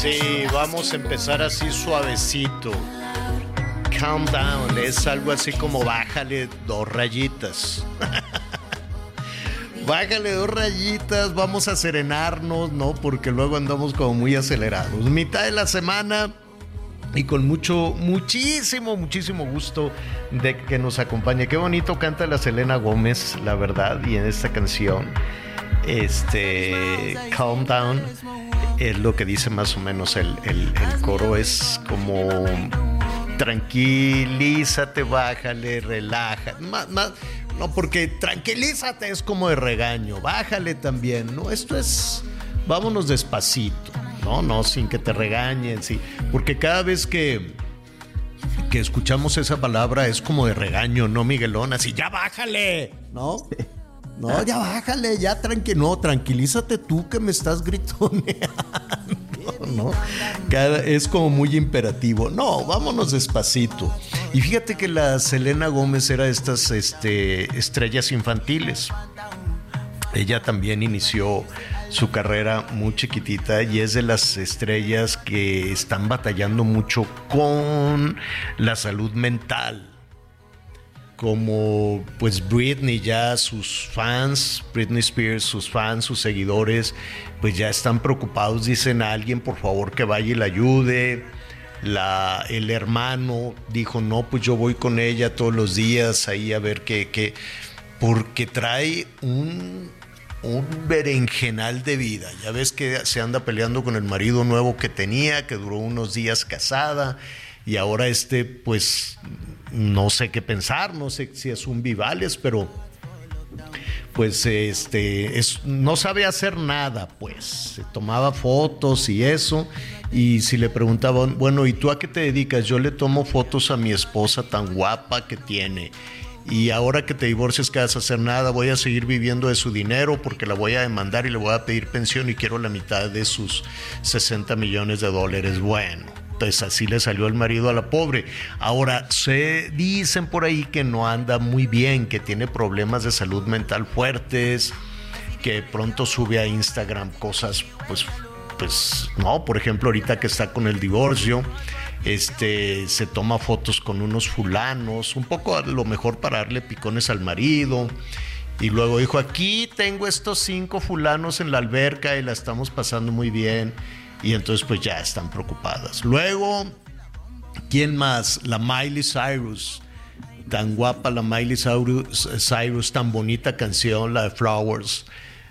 Sí, vamos a empezar así suavecito. Calm down, es algo así como bájale dos rayitas. bájale dos rayitas, vamos a serenarnos, ¿no? Porque luego andamos como muy acelerados. Mitad de la semana y con mucho, muchísimo, muchísimo gusto de que nos acompañe. Qué bonito canta la Selena Gómez, la verdad, y en esta canción, este, Calm Down, es lo que dice más o menos el, el- coro, es como tranquilízate, bájale, relaja, más, más, no, porque tranquilízate es como de regaño, bájale también, ¿no? Esto es, vámonos despacito, ¿no? No, sin que te regañen, sí, porque cada vez que que escuchamos esa palabra es como de regaño, ¿no, Miguelón? Así, ya bájale, ¿no? No, ya bájale, ya tranqui, no, tranquilízate tú que me estás gritoneando, ¿no? Cada- es como muy imperativo. No, vámonos despacito. Y fíjate que la Selena Gómez era de estas este, estrellas infantiles. Ella también inició su carrera muy chiquitita y es de las estrellas que están batallando mucho con la salud mental. Como pues Britney ya sus fans, Britney Spears, sus fans, sus seguidores, pues ya están preocupados, dicen a alguien por favor que vaya y la ayude. La, el hermano dijo, no, pues yo voy con ella todos los días ahí a ver qué, qué, porque trae un, un berenjenal de vida. Ya ves que se anda peleando con el marido nuevo que tenía, que duró unos días casada, y ahora este, pues, no sé qué pensar, no sé si es un Vivales, pero pues este es, no sabe hacer nada, pues se tomaba fotos y eso. Y si le preguntaban, bueno, ¿y tú a qué te dedicas? Yo le tomo fotos a mi esposa tan guapa que tiene. Y ahora que te divorcias, ¿qué vas a hacer? Nada, voy a seguir viviendo de su dinero porque la voy a demandar y le voy a pedir pensión y quiero la mitad de sus 60 millones de dólares. Bueno, pues así le salió el marido a la pobre. Ahora, se dicen por ahí que no anda muy bien, que tiene problemas de salud mental fuertes, que pronto sube a Instagram cosas, pues, pues, no, por ejemplo, ahorita que está con el divorcio, este, se toma fotos con unos fulanos, un poco a lo mejor para darle picones al marido. Y luego dijo, aquí tengo estos cinco fulanos en la alberca y la estamos pasando muy bien. Y entonces pues ya están preocupadas. Luego, ¿quién más? La Miley Cyrus. Tan guapa la Miley Cyrus, tan bonita canción, la de Flowers.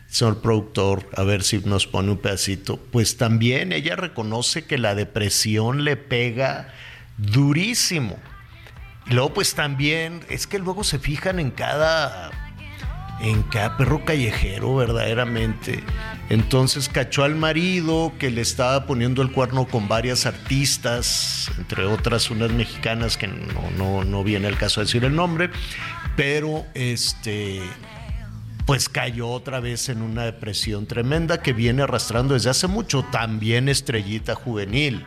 Señor productor, a ver si nos pone un pedacito. Pues también ella reconoce que la depresión le pega durísimo. Y luego pues también, es que luego se fijan en cada en cada perro callejero, verdaderamente. Entonces cachó al marido que le estaba poniendo el cuerno con varias artistas, entre otras unas mexicanas que no, no, no viene el caso de decir el nombre, pero este pues cayó otra vez en una depresión tremenda que viene arrastrando desde hace mucho, también estrellita juvenil.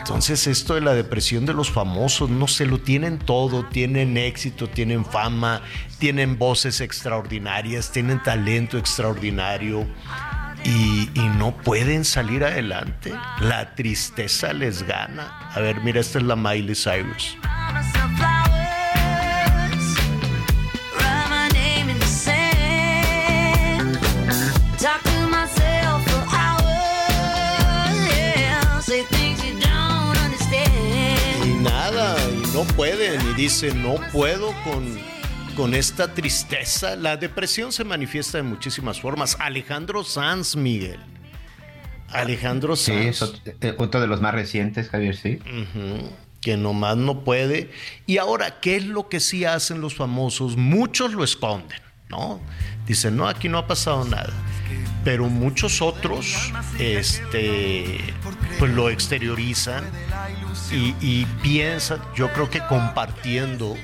Entonces esto de la depresión de los famosos, no se lo tienen todo, tienen éxito, tienen fama, tienen voces extraordinarias, tienen talento extraordinario y, no pueden salir adelante. La tristeza les gana. A ver, mira, esta es la Miley Cyrus. Pueden, y dicen, no puedo con, con esta tristeza. La depresión se manifiesta de muchísimas formas. Alejandro Sanz, Miguel. Alejandro Sí, Sanz. es ot- eh, otro de los más recientes, Javier, sí. Que nomás no puede. Y ahora, ¿qué es lo que sí hacen los famosos? Muchos lo esconden, ¿no? Dicen, no, aquí no ha pasado nada. Pero muchos otros, este, pues lo exteriorizan y, piensan, yo creo que compartiendo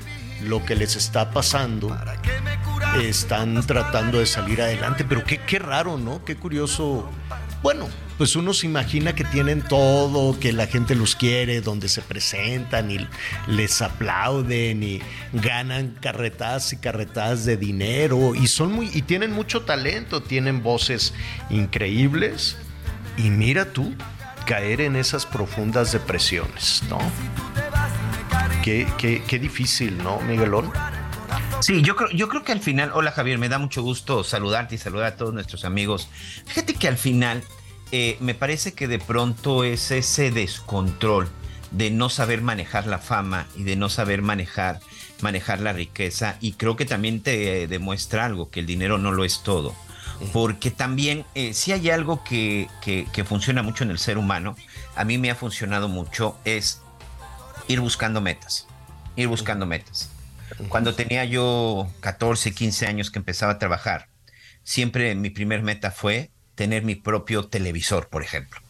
lo que les está pasando, están tratando de salir adelante. Pero qué, qué raro, ¿no? Qué curioso. Bueno, pues uno se imagina que tienen todo, que la gente los quiere, donde se presentan y les aplauden y ganan carretadas y carretadas de dinero y son muy y tienen mucho talento, tienen voces increíbles y mira tú caer en esas profundas depresiones, ¿no? Qué, qué, qué difícil, ¿no, Miguelón? Sí, yo creo, yo creo que al final, hola Javier, me da mucho gusto saludarte y saludar a todos nuestros amigos. Fíjate que al final eh, me parece que de pronto es ese descontrol de no saber manejar la fama y de no saber manejar, manejar la riqueza y creo que también te demuestra algo, que el dinero no lo es todo. Porque también eh, si hay algo que, que, que funciona mucho en el ser humano, a mí me ha funcionado mucho, es ir buscando metas, ir buscando metas. Cuando tenía yo 14, 15 años que empezaba a trabajar, siempre mi primer meta fue tener mi propio televisor, por ejemplo.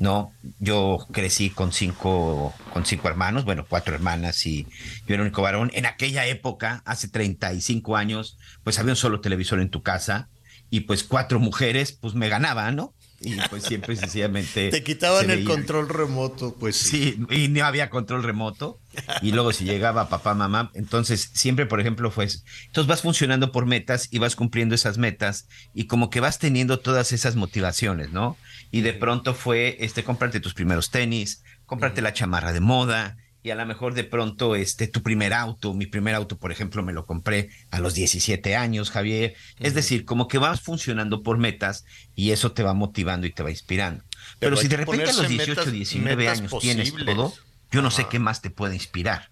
No, yo crecí con cinco, con cinco hermanos, bueno, cuatro hermanas y yo era el único varón. En aquella época, hace 35 años, pues había un solo televisor en tu casa y pues cuatro mujeres, pues me ganaban, ¿no? Y pues siempre sencillamente... Te quitaban el control remoto, pues sí. Sí, y no había control remoto. Y luego si llegaba papá, mamá, entonces siempre, por ejemplo, fue... eso. Entonces vas funcionando por metas y vas cumpliendo esas metas y como que vas teniendo todas esas motivaciones, ¿no? Y de pronto fue, este, comprarte tus primeros tenis, comprarte la chamarra de moda y a lo mejor de pronto, este, tu primer auto, mi primer auto, por ejemplo, me lo compré a los 17 años, Javier. Es decir, como que vas funcionando por metas y eso te va motivando y te va inspirando. Pero, Pero si de repente a los ponerse 18, metas- 19 metas años tienes todo, yo no sé qué más te puede inspirar.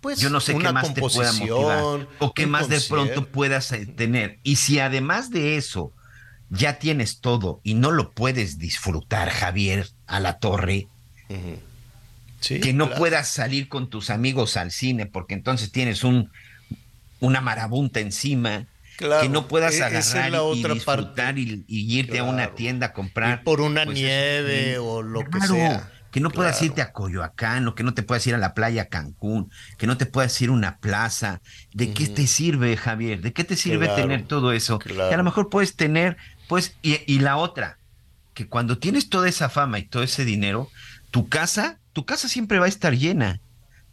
Pues Yo no sé qué más te pueda motivar o qué más de pronto puedas eh, tener. Y si además de eso ya tienes todo y no lo puedes disfrutar, Javier, a la torre, Sí, que no claro. puedas salir con tus amigos al cine porque entonces tienes un una marabunta encima, Claro, que no puedas e- agarrar la y disfrutar parte. y, y irte a una tienda a comprar. Ir por una pues, nieve o lo que sea. Que no puedas irte a Coyoacán o que no te puedas ir a la playa Cancún, que no te puedas ir a una plaza. ¿De qué te sirve, Javier? ¿De qué te sirve tener todo eso? Y a lo mejor puedes tener, pues, y, y la otra, que cuando tienes toda esa fama y todo ese dinero, tu casa, tu casa siempre va a estar llena.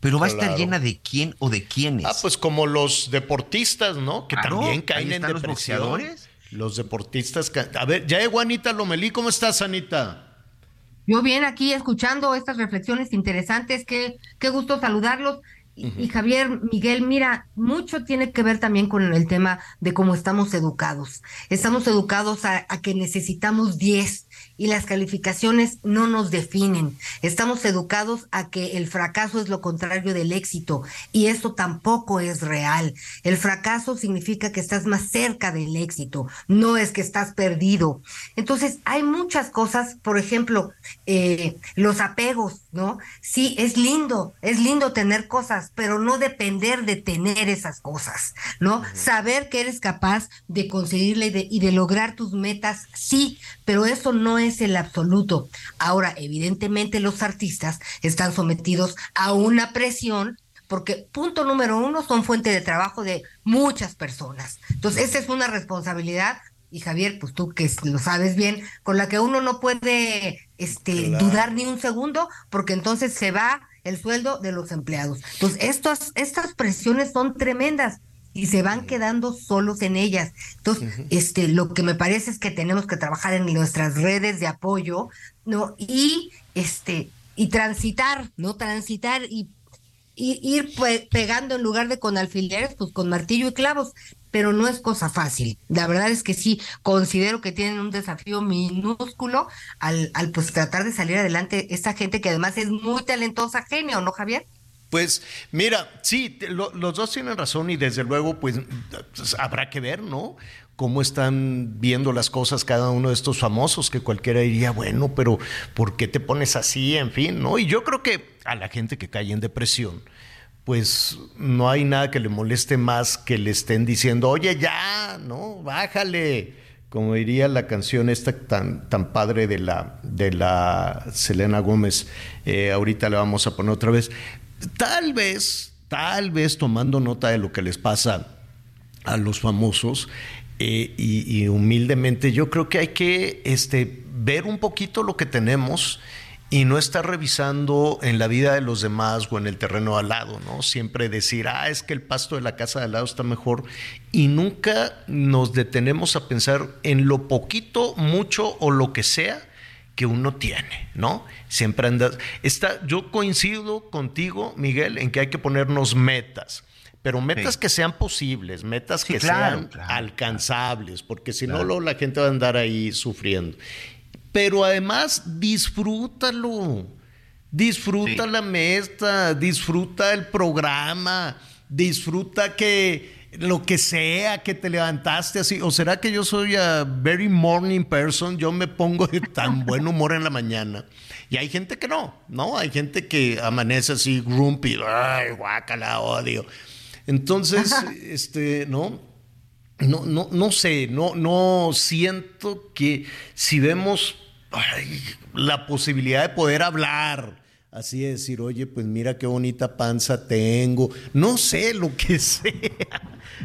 Pero va a estar llena de quién o de quiénes. Ah, pues como los deportistas, ¿no? Que Claro, también ahí caen en están los depresión. boxeadores. Los deportistas. A ver, ya llegó Anita Lomelí. ¿Cómo estás, Anita? Yo bien aquí escuchando estas reflexiones interesantes, qué, qué gusto saludarlos. Y, y Javier, Miguel, mira, mucho tiene que ver también con el tema de cómo estamos educados. Estamos educados a, a que necesitamos 10 y las calificaciones no nos definen. Estamos educados a que el fracaso es lo contrario del éxito y eso tampoco es real. El fracaso significa que estás más cerca del éxito, no es que estás perdido. Entonces, hay muchas cosas, por ejemplo, eh, los apegos, ¿no? Sí, es lindo, es lindo tener cosas, pero no depender de tener esas cosas, ¿no? Saber que eres capaz de conseguirle y de, y de lograr tus metas, sí, pero eso no es el absoluto. Ahora, evidentemente los artistas están sometidos a una presión porque punto número uno, son fuente de trabajo de muchas personas. Entonces, esa es una responsabilidad y Javier, pues tú que lo sabes bien, con la que uno no puede este, Claro. dudar ni un segundo, porque entonces se va el sueldo de los empleados. Entonces, estas, estas presiones son tremendas y se van quedando solos en ellas. Entonces, este, lo que me parece es que tenemos que trabajar en nuestras redes de apoyo, ¿no? Y este, y transitar, ¿no? Transitar y y ir pe- pegando en lugar de con alfileres, pues con martillo y clavos, pero no es cosa fácil. La verdad es que sí, considero que tienen un desafío minúsculo al, al pues tratar de salir adelante esta gente que además es muy talentosa, genio, ¿no, Javier? Pues mira, sí, lo- los dos tienen razón y desde luego pues pues, habrá que ver, ¿no? Cómo están viendo las cosas cada uno de estos famosos que cualquiera diría, bueno, pero ¿por qué te pones así? En fin, ¿no? Y yo creo que a la gente que cae en depresión, pues no hay nada que le moleste más que le estén diciendo, oye, ya, ¿no? Bájale. Como diría la canción esta tan, tan padre de la, de la Selena Gómez, eh, ahorita la vamos a poner otra vez. Tal vez, tal vez tomando nota de lo que les pasa a los famosos eh, y, y humildemente yo creo que hay que este, ver un poquito lo que tenemos y no estar revisando en la vida de los demás o en el terreno al lado, ¿no? Siempre decir, ah, es que el pasto de la casa de al lado está mejor y nunca nos detenemos a pensar en lo poquito, mucho o lo que sea que uno tiene, ¿no? Siempre andas. Está, yo coincido contigo, Miguel, en que hay que ponernos metas, pero metas Sí. que sean posibles, metas Sí, que claro, sean claro, alcanzables, porque si no, la gente va a andar ahí sufriendo. Pero además, disfrútalo. Disfruta Sí. la mesa, disfruta el programa, disfruta que lo que sea que te levantaste así. ¿O será que yo soy a very morning person? Yo me pongo de tan buen humor en la mañana. Y hay gente que no, ¿no? Hay gente que amanece así grumpy, ay, guácala, odio. Entonces, este, ¿no? No, no, no sé, no, no siento que si vemos ay, la posibilidad de poder hablar, así de decir, oye, pues mira qué bonita panza tengo, no sé, lo que sea,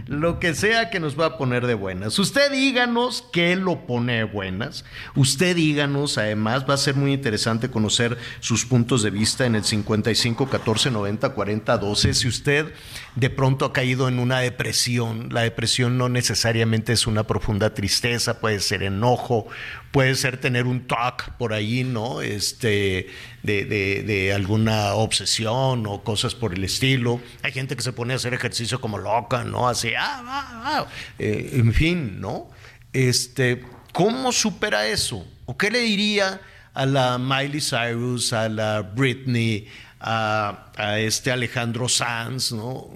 lo que sea que nos va a poner de buenas. Usted díganos qué lo pone de buenas, usted díganos, además va a ser muy interesante conocer sus puntos de vista en el 55 14 90 40 12, si usted de pronto ha caído en una depresión. La depresión no necesariamente es una profunda tristeza, puede ser enojo, puede ser tener un talk por ahí, ¿no? Este, de, alguna obsesión o cosas por el estilo. Hay gente que se pone a hacer ejercicio como loca, ¿no? Así, ah, ah, ah. Eh, en fin, ¿no? Este, ¿cómo supera eso? ¿O qué le diría a la Miley Cyrus, a la Britney, a, a este Alejandro Sanz, ¿no?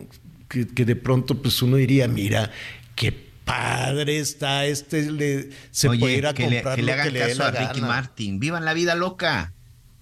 Que, que de pronto pues uno diría, mira, qué padre está este, le- se Oye, puede ir a que le, comprar que le lo hagan que le dé caso la a Ricky gana. Martin. Vivan la vida loca.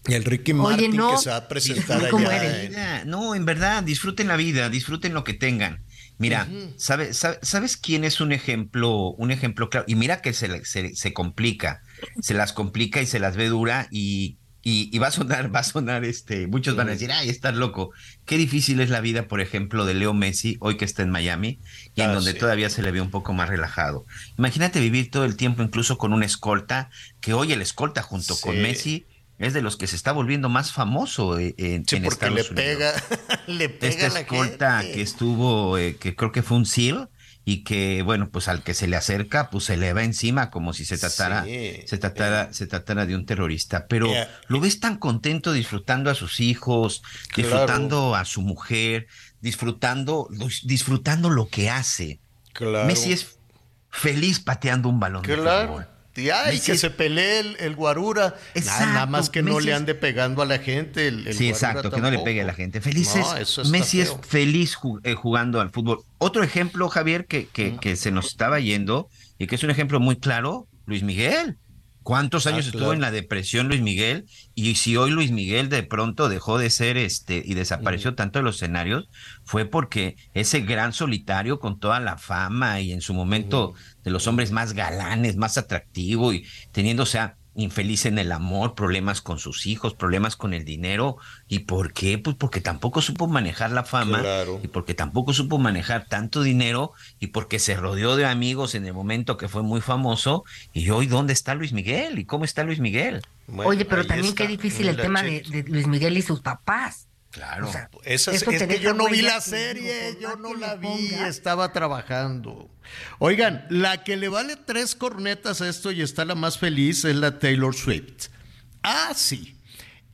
Y el Ricky Oye, Martin no. que se va a presentar ¿Cómo allá. en- no, en verdad, disfruten la vida, disfruten lo que tengan. Mira, ¿sabe- sabe- ¿sabes quién es un ejemplo, un ejemplo claro? Y mira que se, se, se complica, se las complica y se las ve dura y, y, y va a sonar, va a sonar, este, muchos van a decir, ay, estás loco. Qué difícil es la vida, por ejemplo, de Leo Messi, hoy que está en Miami, y en Ah, donde sí. todavía se le ve un poco más relajado. Imagínate vivir todo el tiempo incluso con una escolta, que hoy el escolta junto con. Messi es de los que se está volviendo más famoso eh, en, Sí, en porque Estados le Unidos pega, le pega esta la escolta gente. que estuvo, eh, que creo que fue un SEAL, y que, bueno, pues al que se le acerca, pues se le va encima como si se tratara, Sí, se tratara, se tratara de un terrorista. Pero lo ves tan contento disfrutando a sus hijos, Claro. disfrutando a su mujer, disfrutando, disfrutando lo que hace. Claro. Messi es feliz pateando un balón de Claro. fútbol. Y ay, que se pelee el, el guarura. Nada, Exacto, nada más que no Messi le ande pegando a la gente. El, el Sí, exacto, que no le pegue a la gente. Feliz No, Messi es feliz eh, jugando al fútbol. Otro ejemplo, Javier, que, que, que se nos estaba yendo y que es un ejemplo muy claro, Luis Miguel. ¿Cuántos Ah, años estuvo en la depresión Luis Miguel? Y si hoy Luis Miguel de pronto dejó de ser este y desapareció tanto de los escenarios, fue porque ese gran solitario con toda la fama y en su momento de los hombres más galanes, más atractivo y teniendo, o sea, infeliz en el amor, problemas con sus hijos, problemas con el dinero. ¿Y por qué? Pues porque tampoco supo manejar la fama Claro. y porque tampoco supo manejar tanto dinero y porque se rodeó de amigos en el momento que fue muy famoso. Y hoy, ¿dónde está Luis Miguel? ¿Y cómo está Luis Miguel? Bueno, Oye, pero también está. qué difícil el tema de Luis Miguel y sus papás. Claro. O sea, Esa es, eso es que yo no vi la serie, yo no la vi, estaba trabajando. Oigan, la que le vale tres cornetas a esto y está la más feliz es la Taylor Swift. Ah, sí.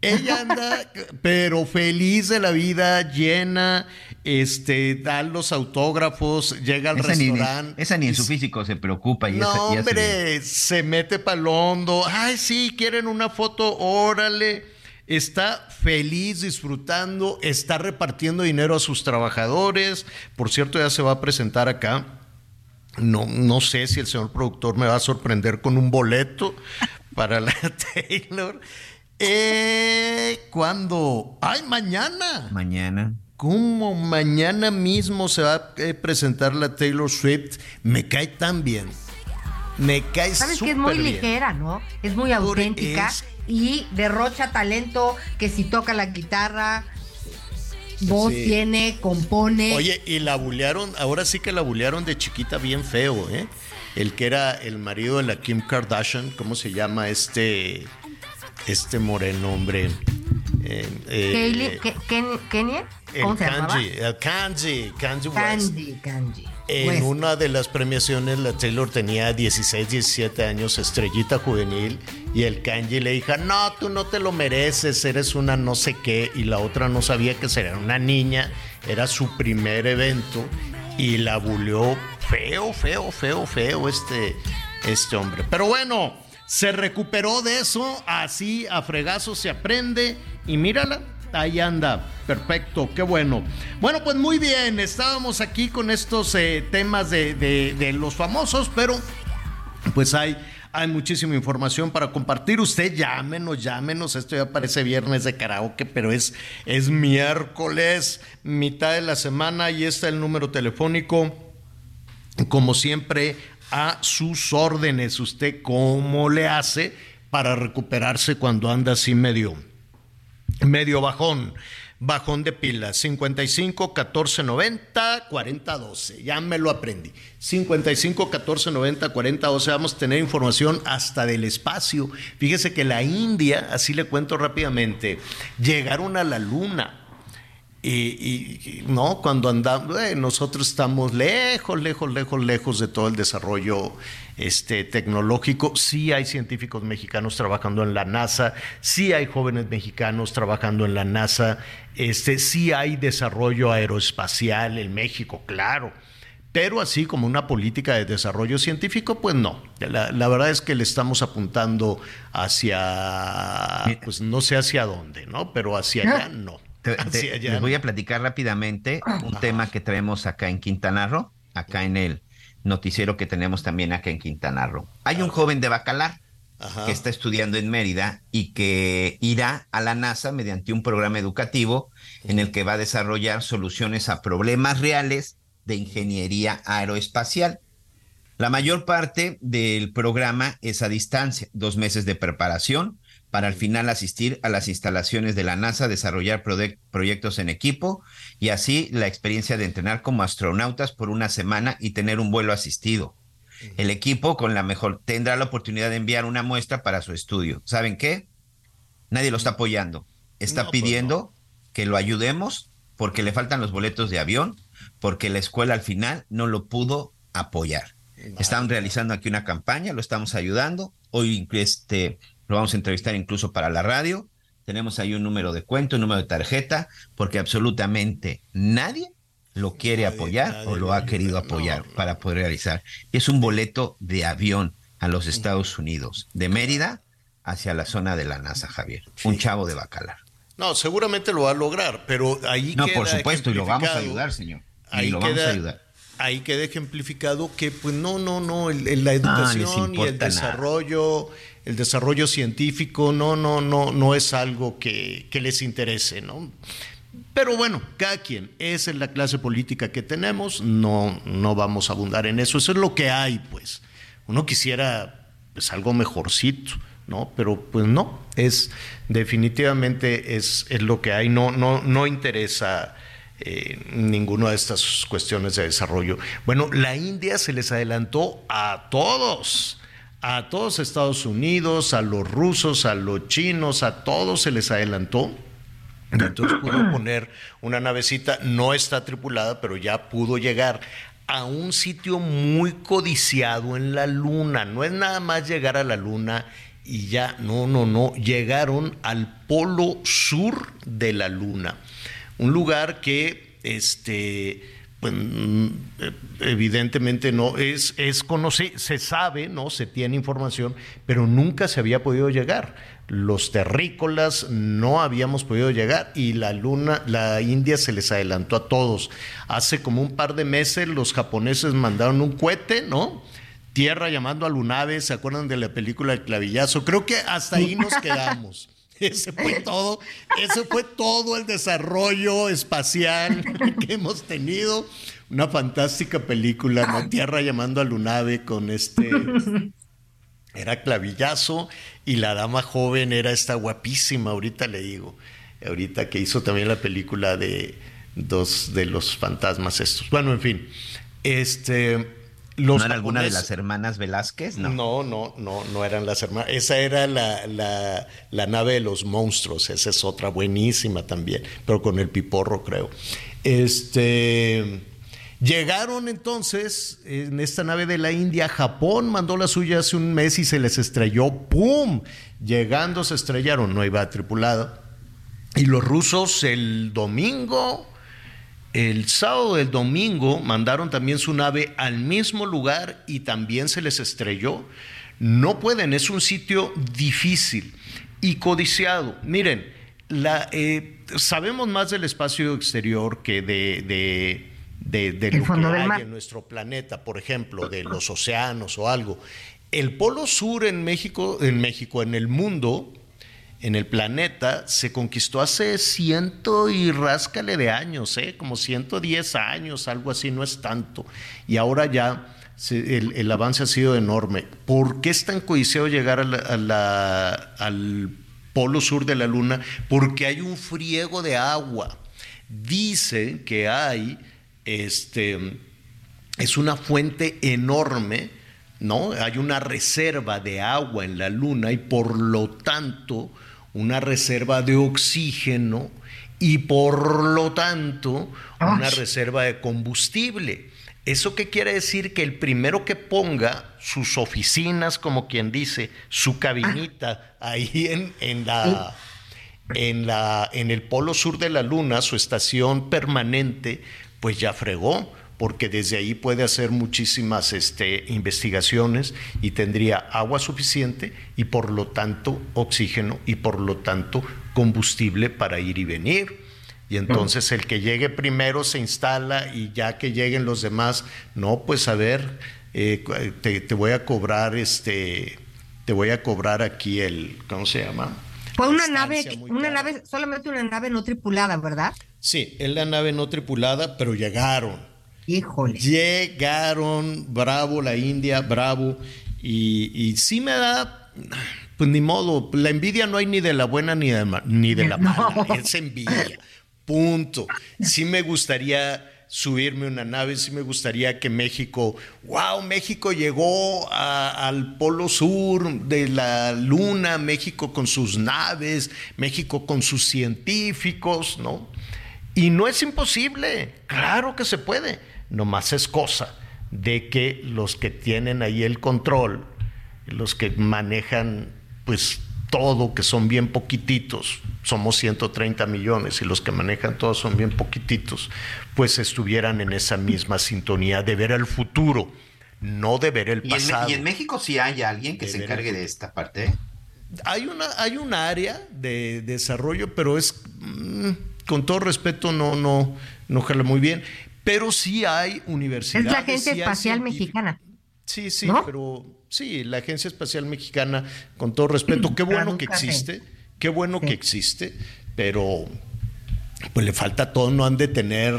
Ella anda, pero feliz de la vida, llena, este, da los autógrafos, llega al esa, ni, restaurante. esa ni en su físico se preocupa. Y no, esa- y hombre, se mete pa'l hondo. Ay, sí, quieren una foto, órale. Está feliz, disfrutando, está repartiendo dinero a sus trabajadores. Por cierto, ya se va a presentar acá. No, no sé si el señor productor me va a sorprender con un boleto para la Taylor. Eh, ¿Cuándo? ¡Ay, mañana! Mañana. ¿Cómo mañana mismo se va a eh, presentar la Taylor Swift? Me cae tan bien. Me cae Sabes que es muy bien. ligera, ¿no? Es muy auténtica es- y derrocha talento que si toca la guitarra, voz Sí. tiene, compone. Oye, y la bulearon, ahora sí que la bulearon de chiquita bien feo, ¿eh? El que era el marido de la Kim Kardashian, ¿cómo se llama este este moreno hombre? Eh, eh, Ken- Kenya, ¿cómo el se? Kanji, el Kanji, Kanji West. Kanji, Kanji. En West. una de las premiaciones, la Taylor tenía 16, 17 años, estrellita juvenil, y el Kanji le dijo, no, tú no te lo mereces, eres una no sé qué, y la otra no sabía que sería una niña, era su primer evento, y la buleó feo, feo, feo, feo este, este hombre. Pero bueno, se recuperó de eso, así a fregazo se aprende, y mírala, Ahí anda, perfecto, qué bueno. Bueno, pues muy bien, estábamos aquí con estos eh, temas de, de- de los famosos, pero pues hay, hay muchísima información para compartir. Usted llámenos, llámenos. Esto ya parece viernes de karaoke, pero es, es miércoles, mitad de la semana, y está el número telefónico como siempre, a sus órdenes. ¿Usted cómo le hace para recuperarse cuando anda así medio, medio bajón? Bajón de pilas, 55 14 90 40 12. Ya me lo aprendí. 55 14 90 40 12. Vamos a tener información hasta del espacio. Fíjese que la India, así le cuento rápidamente, llegaron a la luna. Y, y- y, no, cuando andamos, eh, nosotros estamos lejos, lejos, lejos, lejos de todo el desarrollo este, tecnológico. Sí hay científicos mexicanos trabajando en la NASA, sí hay jóvenes mexicanos trabajando en la NASA, este, sí hay desarrollo aeroespacial en México, claro. Pero así como una política de desarrollo científico, pues no. La, la verdad es que le estamos apuntando hacia, pues no sé hacia dónde, ¿no? Pero hacia allá no. Te- te- les voy a platicar rápidamente un tema que traemos acá en Quintana Roo, acá en el noticiero que tenemos también acá en Quintana Roo. Hay un joven de Bacalar Ajá. que está estudiando en Mérida y que irá a la NASA mediante un programa educativo en el que va a desarrollar soluciones a problemas reales de ingeniería aeroespacial. La mayor parte del programa es a distancia, dos meses de preparación para al final asistir a las instalaciones de la NASA, desarrollar proyectos en equipo y así la experiencia de entrenar como astronautas por una semana y tener un vuelo asistido. El equipo con la mejor tendrá la oportunidad de enviar una muestra para su estudio. ¿Saben qué? Nadie lo está apoyando. Está No, pues pidiendo que lo ayudemos porque le faltan los boletos de avión, porque la escuela al final no lo pudo apoyar. Están realizando aquí una campaña, lo estamos ayudando. Hoy este, lo vamos a entrevistar incluso para la radio. Tenemos ahí un número de cuenta, un número de tarjeta, porque absolutamente nadie lo quiere Nadie- apoyar nadie o lo lo ha querido apoyar no. para poder realizar. Es un boleto de avión a los Estados Unidos, de Mérida hacia la zona de la NASA, Javier. Un chavo de Bacalar. No, seguramente lo va a lograr, pero ahí No, queda por supuesto, y lo vamos a ayudar, señor. Y Ahí lo vamos queda, a ayudar. ahí queda ejemplificado que, pues no, no, no, el- el- la educación y el nada. El desarrollo científico, no, no, no, no es algo que, que les interese, ¿no? Pero bueno, cada quien, esa es la clase política que tenemos, no, no vamos a abundar en eso, eso es lo que hay, pues. Uno quisiera pues algo mejorcito, ¿no? Pero pues no, es definitivamente es, es lo que hay, no, no, no interesa eh, ninguna de estas cuestiones de desarrollo. Bueno, la India se les adelantó a todos, a todos Estados Unidos, a los rusos, a los chinos, a todos se les adelantó. Entonces pudo poner una navecita, no está tripulada, pero ya pudo llegar a un sitio muy codiciado en la luna. No es nada más llegar a la luna y ya, no, no, no, llegaron al polo sur de la luna un lugar que este evidentemente no es, es conocido, se sabe, ¿no? Se tiene información, pero nunca se había podido llegar. Los terrícolas no habíamos podido llegar y la luna, la India se les adelantó a todos. Hace como un par de meses los japoneses mandaron un cohete, ¿no? Tierra llamando a Lunave, ¿se acuerdan de la película El clavillazo? Creo que hasta ahí nos quedamos. Ese fue todo, ese fue todo el desarrollo espacial que hemos tenido. Una fantástica película, ¿no? Tierra llamando a Lunave con este. Era clavillazo y la dama joven era esta guapísima, ahorita le digo. Ahorita que hizo también la película de dos de los fantasmas estos. Bueno, en fin. Este los ¿No era alguna de las hermanas Velázquez? No, no, no, no, no eran las hermanas. Esa era la, la, la, nave de los monstruos. Esa es otra buenísima también, pero con el piporro, creo. Este. Llegaron entonces en esta nave de la India, Japón mandó la suya hace un mes y se les estrelló, ¡pum! Llegando se estrellaron, no iba tripulada. Y los rusos el domingo el sábado del domingo mandaron también su nave al mismo lugar y también se les estrelló. No pueden, es un sitio difícil y codiciado. Miren, la, eh, sabemos más del espacio exterior que de, de, de, lo que hay en nuestro planeta, por ejemplo, de los océanos o algo. El polo sur en México, en México, en el mundo, en el planeta se conquistó hace ciento y ráscale de años, ¿eh? como 110 años, algo así, no es tanto. Y ahora ya el, avance ha sido enorme. ¿Por qué es tan codiciado llegar al polo sur de la Luna? Porque hay un friego de agua. Dice que hay, este, es una fuente enorme, ¿no? Hay una reserva de agua en la Luna y por lo tanto una reserva de oxígeno y por lo tanto una reserva de combustible. ¿Eso qué quiere decir? Que el primero que ponga sus oficinas, como quien dice, su cabinita ahí en, en la, en, la, en el polo sur de la Luna, su estación permanente, pues ya fregó porque desde ahí puede hacer muchísimas este, investigaciones y tendría agua suficiente y por lo tanto oxígeno y por lo tanto combustible para ir y venir. Y entonces el que llegue primero se instala y ya que lleguen los demás, no, pues a ver, eh, te, voy a cobrar este, te voy a cobrar aquí el, ¿cómo se llama? Fue una nave, una nave, solamente una nave no tripulada, ¿verdad? Sí, es la nave no tripulada, pero llegaron. Híjole. Llegaron, bravo la India, bravo. Y, sí me da, pues ni modo, la envidia no hay ni de la buena ni de, ni de la mala, es envidia. Punto. Sí me gustaría subirme una nave, sí me gustaría que México, wow, México llegó al polo sur de la luna, México con sus naves, México con sus científicos, ¿no? Y no es imposible, claro que se puede nomás es cosa de que los que tienen ahí el control, los que manejan pues todo, que son bien poquititos, somos 130 millones y los que manejan todo son bien poquititos, pues estuvieran en esa misma sintonía de ver el futuro, no de ver el pasado. ¿Y en, México sí hay alguien que se encargue de esta parte? Hay una, hay un área de desarrollo, pero es, mm, con todo respeto, no, no, no jala muy bien pero sí hay universidades. Es la Agencia Espacial Mexicana. Sí, sí, pero sí, la Agencia Espacial Mexicana, con todo respeto, qué bueno que existe, qué bueno que existe, pero pues le falta todo, no han de tener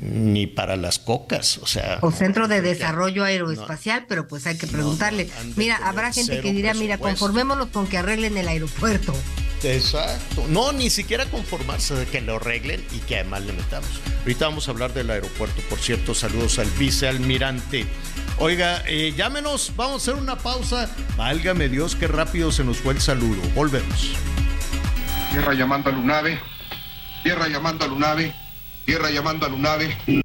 ni para las cocas, o sea. O Centro de Desarrollo Aeroespacial, pero pues hay que preguntarle. mira, habrá gente que dirá, mira, presupuesto". conformémonos con que arreglen el aeropuerto. Exacto. No, ni siquiera conformarse de que lo arreglen y que además le metamos. Ahorita vamos a hablar del aeropuerto. Por cierto, saludos al vicealmirante. Oiga, eh, llámenos, vamos a hacer una pausa. Válgame Dios, qué rápido se nos fue el saludo. Volvemos. Tierra llamando a Lunave. Tierra llamando a Lunave. Tierra llamando a Lunave.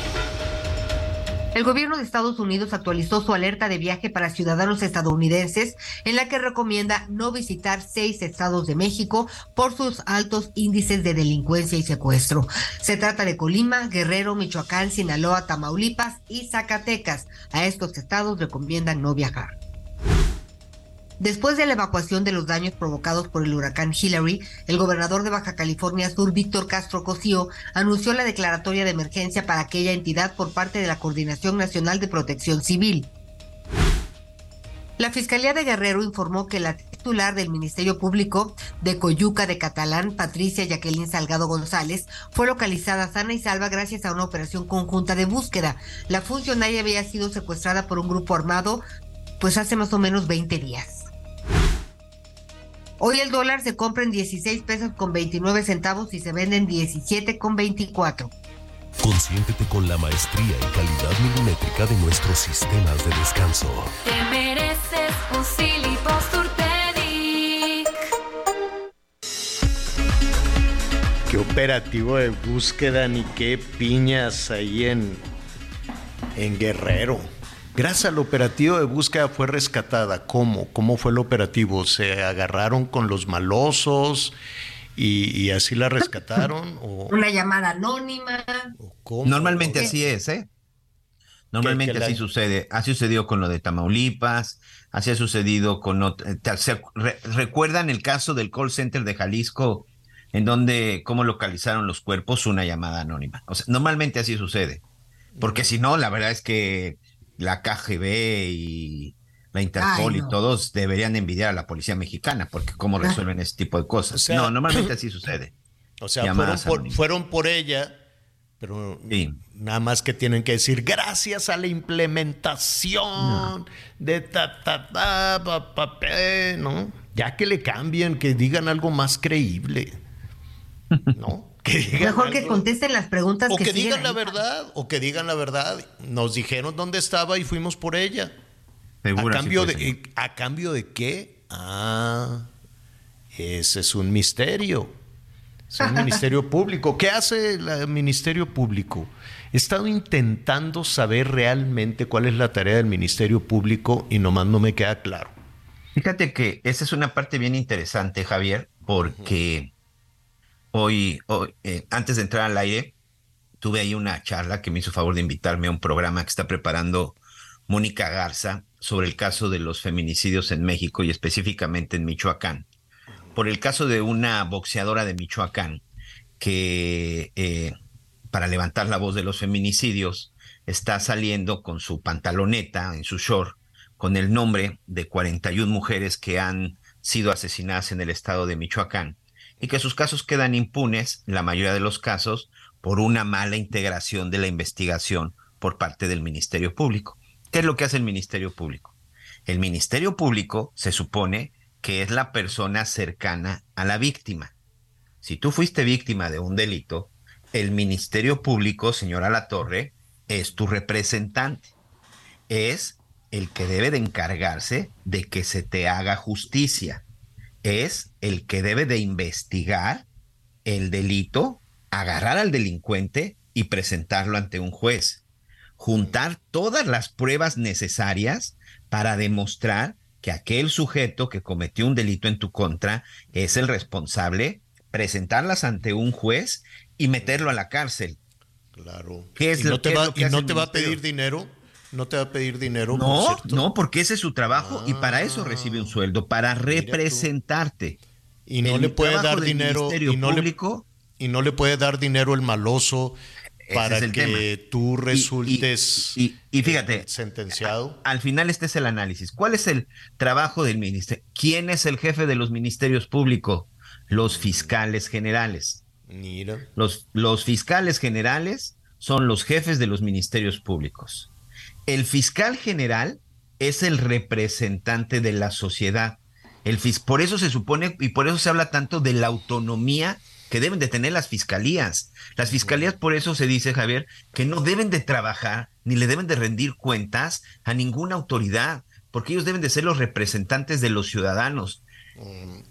El gobierno de Estados Unidos actualizó su alerta de viaje para ciudadanos estadounidenses, en la que recomienda no visitar seis estados de México por sus altos índices de delincuencia y secuestro. Se trata de Colima, Guerrero, Michoacán, Sinaloa, Tamaulipas y Zacatecas. A estos estados recomiendan no viajar. Después de la evacuación de los daños provocados por el huracán Hillary, el gobernador de Baja California Sur, Víctor Castro Cosío, anunció la declaratoria de emergencia para aquella entidad por parte de la Coordinación Nacional de Protección Civil. La Fiscalía de Guerrero informó que la titular del Ministerio Público de Coyuca de Catalán, Patricia Jacqueline Salgado González, fue localizada sana y salva gracias a una operación conjunta de búsqueda. La funcionaria había sido secuestrada por un grupo armado pues hace más o menos 20 días. Hoy el dólar se compra en 16 pesos con 29 centavos y se vende en 17 con 24. Consiéntete con la maestría y calidad milimétrica de nuestros sistemas de descanso. Te mereces un. Qué operativo de búsqueda ni qué piñas ahí en, en Guerrero. Gracias al operativo de búsqueda fue rescatada. ¿Cómo? ¿Cómo fue el operativo? ¿Se agarraron con los malosos y, y así la rescataron? ¿O Una llamada anónima. cómo? Normalmente ¿Qué? así es, ¿eh? Normalmente Que- que la- así sucede. Así sucedió con lo de Tamaulipas, así ha sucedido con... eh, se- ¿Recuerdan el caso del call center de Jalisco en donde cómo localizaron los cuerpos? Una llamada anónima. O sea, normalmente así sucede. Porque si no, la verdad es que la KGB y la Interpol Ay, y todos deberían envidiar a la policía mexicana porque cómo resuelven ese tipo de cosas. O sea- no, normalmente así sucede. O sea, fueron por, fueron por ella, pero Sí. nada más que tienen que decir gracias a la implementación de ta, ta, ta, pa, pa, pe", ¿no? Ya que le cambien, que digan algo más creíble, ¿no? Que digan Mejor que contesten las preguntas O que, digan la verdad, o que digan la verdad. Nos dijeron dónde estaba y fuimos por ella. Seguro ¿A cambio, de, señor. ¿A cambio de qué? Ah, ese es un misterio. Es un ministerio público. ¿Qué hace el Ministerio Público? He estado intentando saber realmente cuál es la tarea del Ministerio Público y nomás no me queda claro. Fíjate que esa es una parte bien interesante, Javier, porque hoy, hoy, eh, antes de entrar al aire, tuve ahí una charla que me hizo favor de invitarme a un programa que está preparando Mónica Garza sobre el caso de los feminicidios en México y específicamente en Michoacán. Por el caso de una boxeadora de Michoacán que eh, para levantar la voz de los feminicidios está saliendo con su pantaloneta en su short con el nombre de 41 mujeres que han sido asesinadas en el estado de Michoacán y que sus casos quedan impunes, la mayoría de los casos, por una mala integración de la investigación por parte del Ministerio Público. ¿Qué es lo que hace el Ministerio Público? El Ministerio Público se supone que es la persona cercana a la víctima. Si tú fuiste víctima de un delito, el Ministerio Público, señora Latorre, es tu representante. Es el que debe de encargarse de que se te haga justicia. Es el que debe de investigar el delito, agarrar al delincuente y presentarlo ante un juez. Juntar todas las pruebas necesarias para demostrar que aquel sujeto que cometió un delito en tu contra es el responsable, presentarlas ante un juez y meterlo a la cárcel. Claro. ¿Qué es ¿Y lo- no te es va, lo que y no te va a pedir dinero? ¿No te va a pedir dinero? No, no, porque ese es su trabajo y para eso recibe un sueldo, para representarte. Y no El le puede dar dinero y no, Público, le, y no le puede dar dinero el maloso para es el que tema. tú y- resultes y, y fíjate, sentenciado. al final este es el análisis. ¿Cuál es el trabajo del ministerio? ¿Quién es el jefe de los ministerios públicos? Los fiscales generales. Mira. Los, los fiscales generales son los jefes de los ministerios públicos. El fiscal general es el representante de la sociedad. El fis- por eso se supone y por eso se habla tanto de la autonomía que deben de tener las fiscalías. Las fiscalías, por eso se dice, Javier, que no deben de trabajar ni le deben de rendir cuentas a ninguna autoridad, porque ellos deben de ser los representantes de los ciudadanos.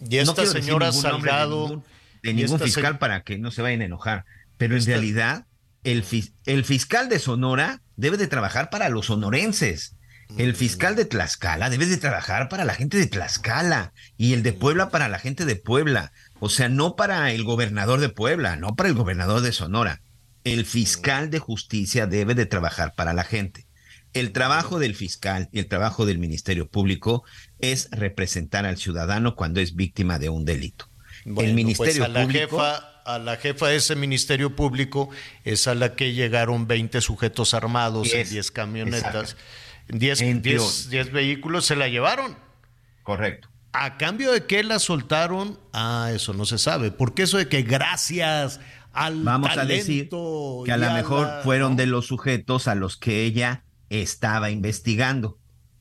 Y esta decir señora nombre de Salgado. ningún- de ningún se- fiscal para que no se vayan a enojar. Pero en realidad, el, fis- el fiscal de Sonora debe de trabajar para los sonorenses. Mm. El fiscal de Tlaxcala debe de trabajar para la gente de Tlaxcala y el de Puebla para la gente de Puebla. O sea, no para el gobernador de Puebla, no para el gobernador de Sonora. El fiscal de justicia debe de trabajar para la gente. El trabajo del fiscal y el trabajo del Ministerio Público es representar al ciudadano cuando es víctima de un delito. Bueno, el Ministerio pues a la Público jefa, a la jefa de ese ministerio público es a la que llegaron 20 sujetos armados en Diez. 10 camionetas, Exacto. en 10, En 10 teoría. 10 vehículos se la llevaron. Correcto. A cambio de que la soltaron, ah, eso no se sabe, porque eso de que gracias al Vamos a decir que a lo mejor la- fueron de los sujetos a los que ella estaba investigando.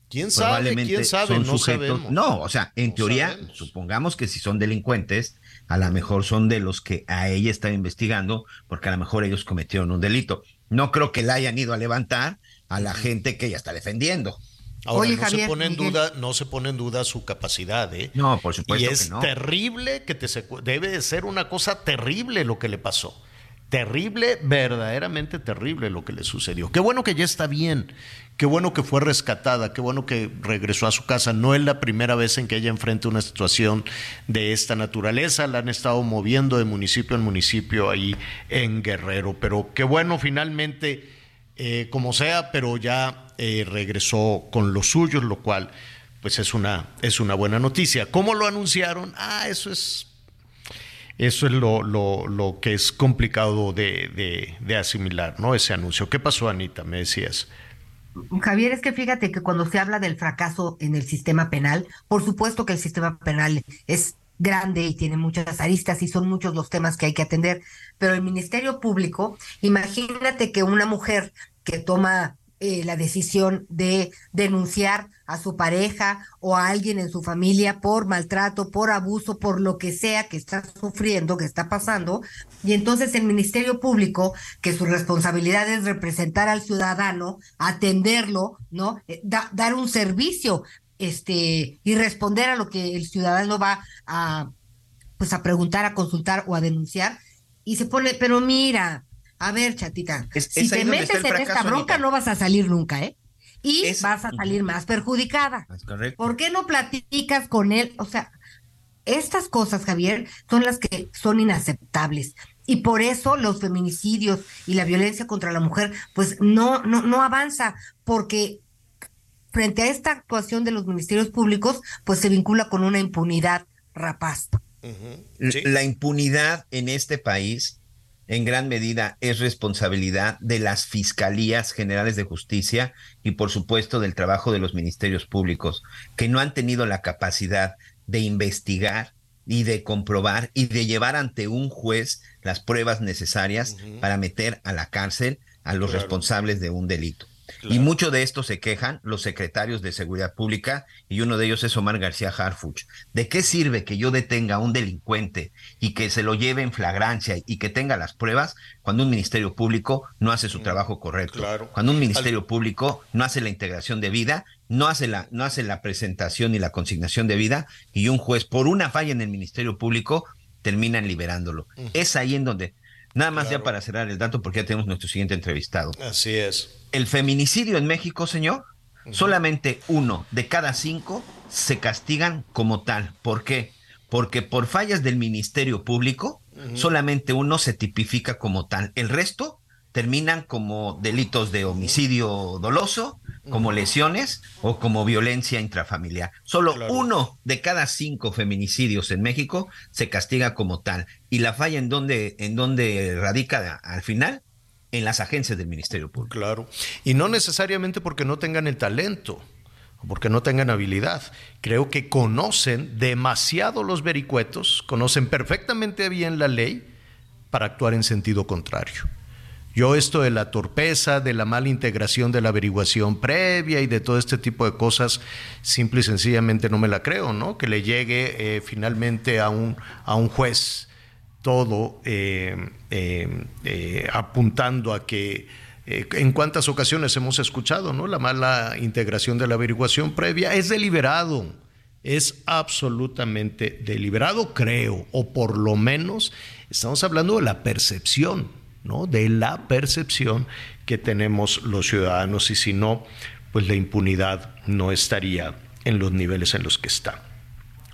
¿Quién sabe? ¿Quién sabe? No sabemos. No, o sea, en No teoría, sabemos. supongamos que si son delincuentes, a lo mejor son de los que a ella estaba investigando, porque a lo mejor ellos cometieron un delito. No creo que la hayan ido a levantar a la gente que ella está defendiendo. Ahora, Oye, no, se pone en Miguel. duda, no se pone en duda su capacidad, ¿eh? No, por supuesto y que es no. terrible que te secu- debe de ser una cosa terrible lo que le pasó. Terrible, verdaderamente terrible lo que le sucedió. Qué bueno que ya está bien, qué bueno que fue rescatada, qué bueno que regresó a su casa. No es la primera vez en que ella enfrenta una situación de esta naturaleza. La han estado moviendo de municipio en municipio ahí en Guerrero. Pero qué bueno finalmente, eh, como sea, pero ya eh, regresó con los suyos, lo cual pues es una, es una buena noticia. ¿Cómo lo anunciaron? Ah, eso es eso es lo, lo- lo que es complicado de, de- de asimilar, ¿no? Ese anuncio. ¿Qué pasó, Anita? Me decías. Javier, es que fíjate que cuando se habla del fracaso en el sistema penal, por supuesto que el sistema penal es grande y tiene muchas aristas y son muchos los temas que hay que atender, pero el Ministerio Público, imagínate que una mujer que toma eh, la decisión de denunciar a su pareja o a alguien en su familia por maltrato, por abuso, por lo que sea que está sufriendo, que está pasando, y entonces el Ministerio Público, que su responsabilidad es representar al ciudadano, atenderlo, ¿no? Eh, da- dar un servicio, este, y responder a lo que el ciudadano va a, pues a preguntar, a consultar o a denunciar, y se pone, pero mira, a ver, chatita, Es- si te metes en esta bronca no vas a salir nunca, ¿eh? Y Es- vas a salir más perjudicada. Es correcto. ¿Por qué no platicas con él? O sea, estas cosas, Javier, son las que son inaceptables. Y por eso los feminicidios y la violencia contra la mujer, pues no, no, no avanza, porque frente a esta actuación de los ministerios públicos, pues se vincula con una impunidad rapaz. Sí. La impunidad en este país en gran medida es responsabilidad de las fiscalías generales de justicia y por supuesto del trabajo de los ministerios públicos, que no han tenido la capacidad de investigar y de comprobar y de llevar ante un juez las pruebas necesarias para meter a la cárcel a los Claro. responsables de un delito. Y mucho de esto se quejan los secretarios de Seguridad Pública y uno de ellos es Omar García Harfuch. ¿De qué sirve que yo detenga a un delincuente y que se lo lleve en flagrancia y que tenga las pruebas cuando un ministerio público no hace su trabajo correcto? Cuando un ministerio público no hace la integración de vida, no hace la no hace la presentación y la consignación de vida y un juez por una falla en el ministerio público terminan liberándolo. Es ahí en donde Nada más ya para cerrar el dato, porque ya tenemos nuestro siguiente entrevistado. Así es. El feminicidio en México, señor, solamente uno de cada cinco se castigan como tal. ¿Por qué? Porque por fallas del Ministerio Público, solamente uno se tipifica como tal. El resto terminan como delitos de homicidio doloso, como lesiones o como violencia intrafamiliar. Solo uno de cada cinco feminicidios en México se castiga como tal. Y la falla en donde, en donde radica al final, en las agencias del Ministerio Público. Claro. Y no necesariamente porque no tengan el talento o porque no tengan habilidad. Creo que conocen demasiado los vericuetos, conocen perfectamente bien la ley para actuar en sentido contrario. Yo esto de la torpeza, de la mala integración de la averiguación previa y de todo este tipo de cosas, simple y sencillamente no me la creo, ¿no? Que le llegue eh, finalmente a un, a un juez todo eh, eh, apuntando a que en cuántas ocasiones hemos escuchado, ¿no? La mala integración de la averiguación previa es deliberado, es absolutamente deliberado, creo, o por lo menos estamos hablando de la percepción ¿no? de la percepción que tenemos los ciudadanos y si no, pues la impunidad no estaría en los niveles en los que está.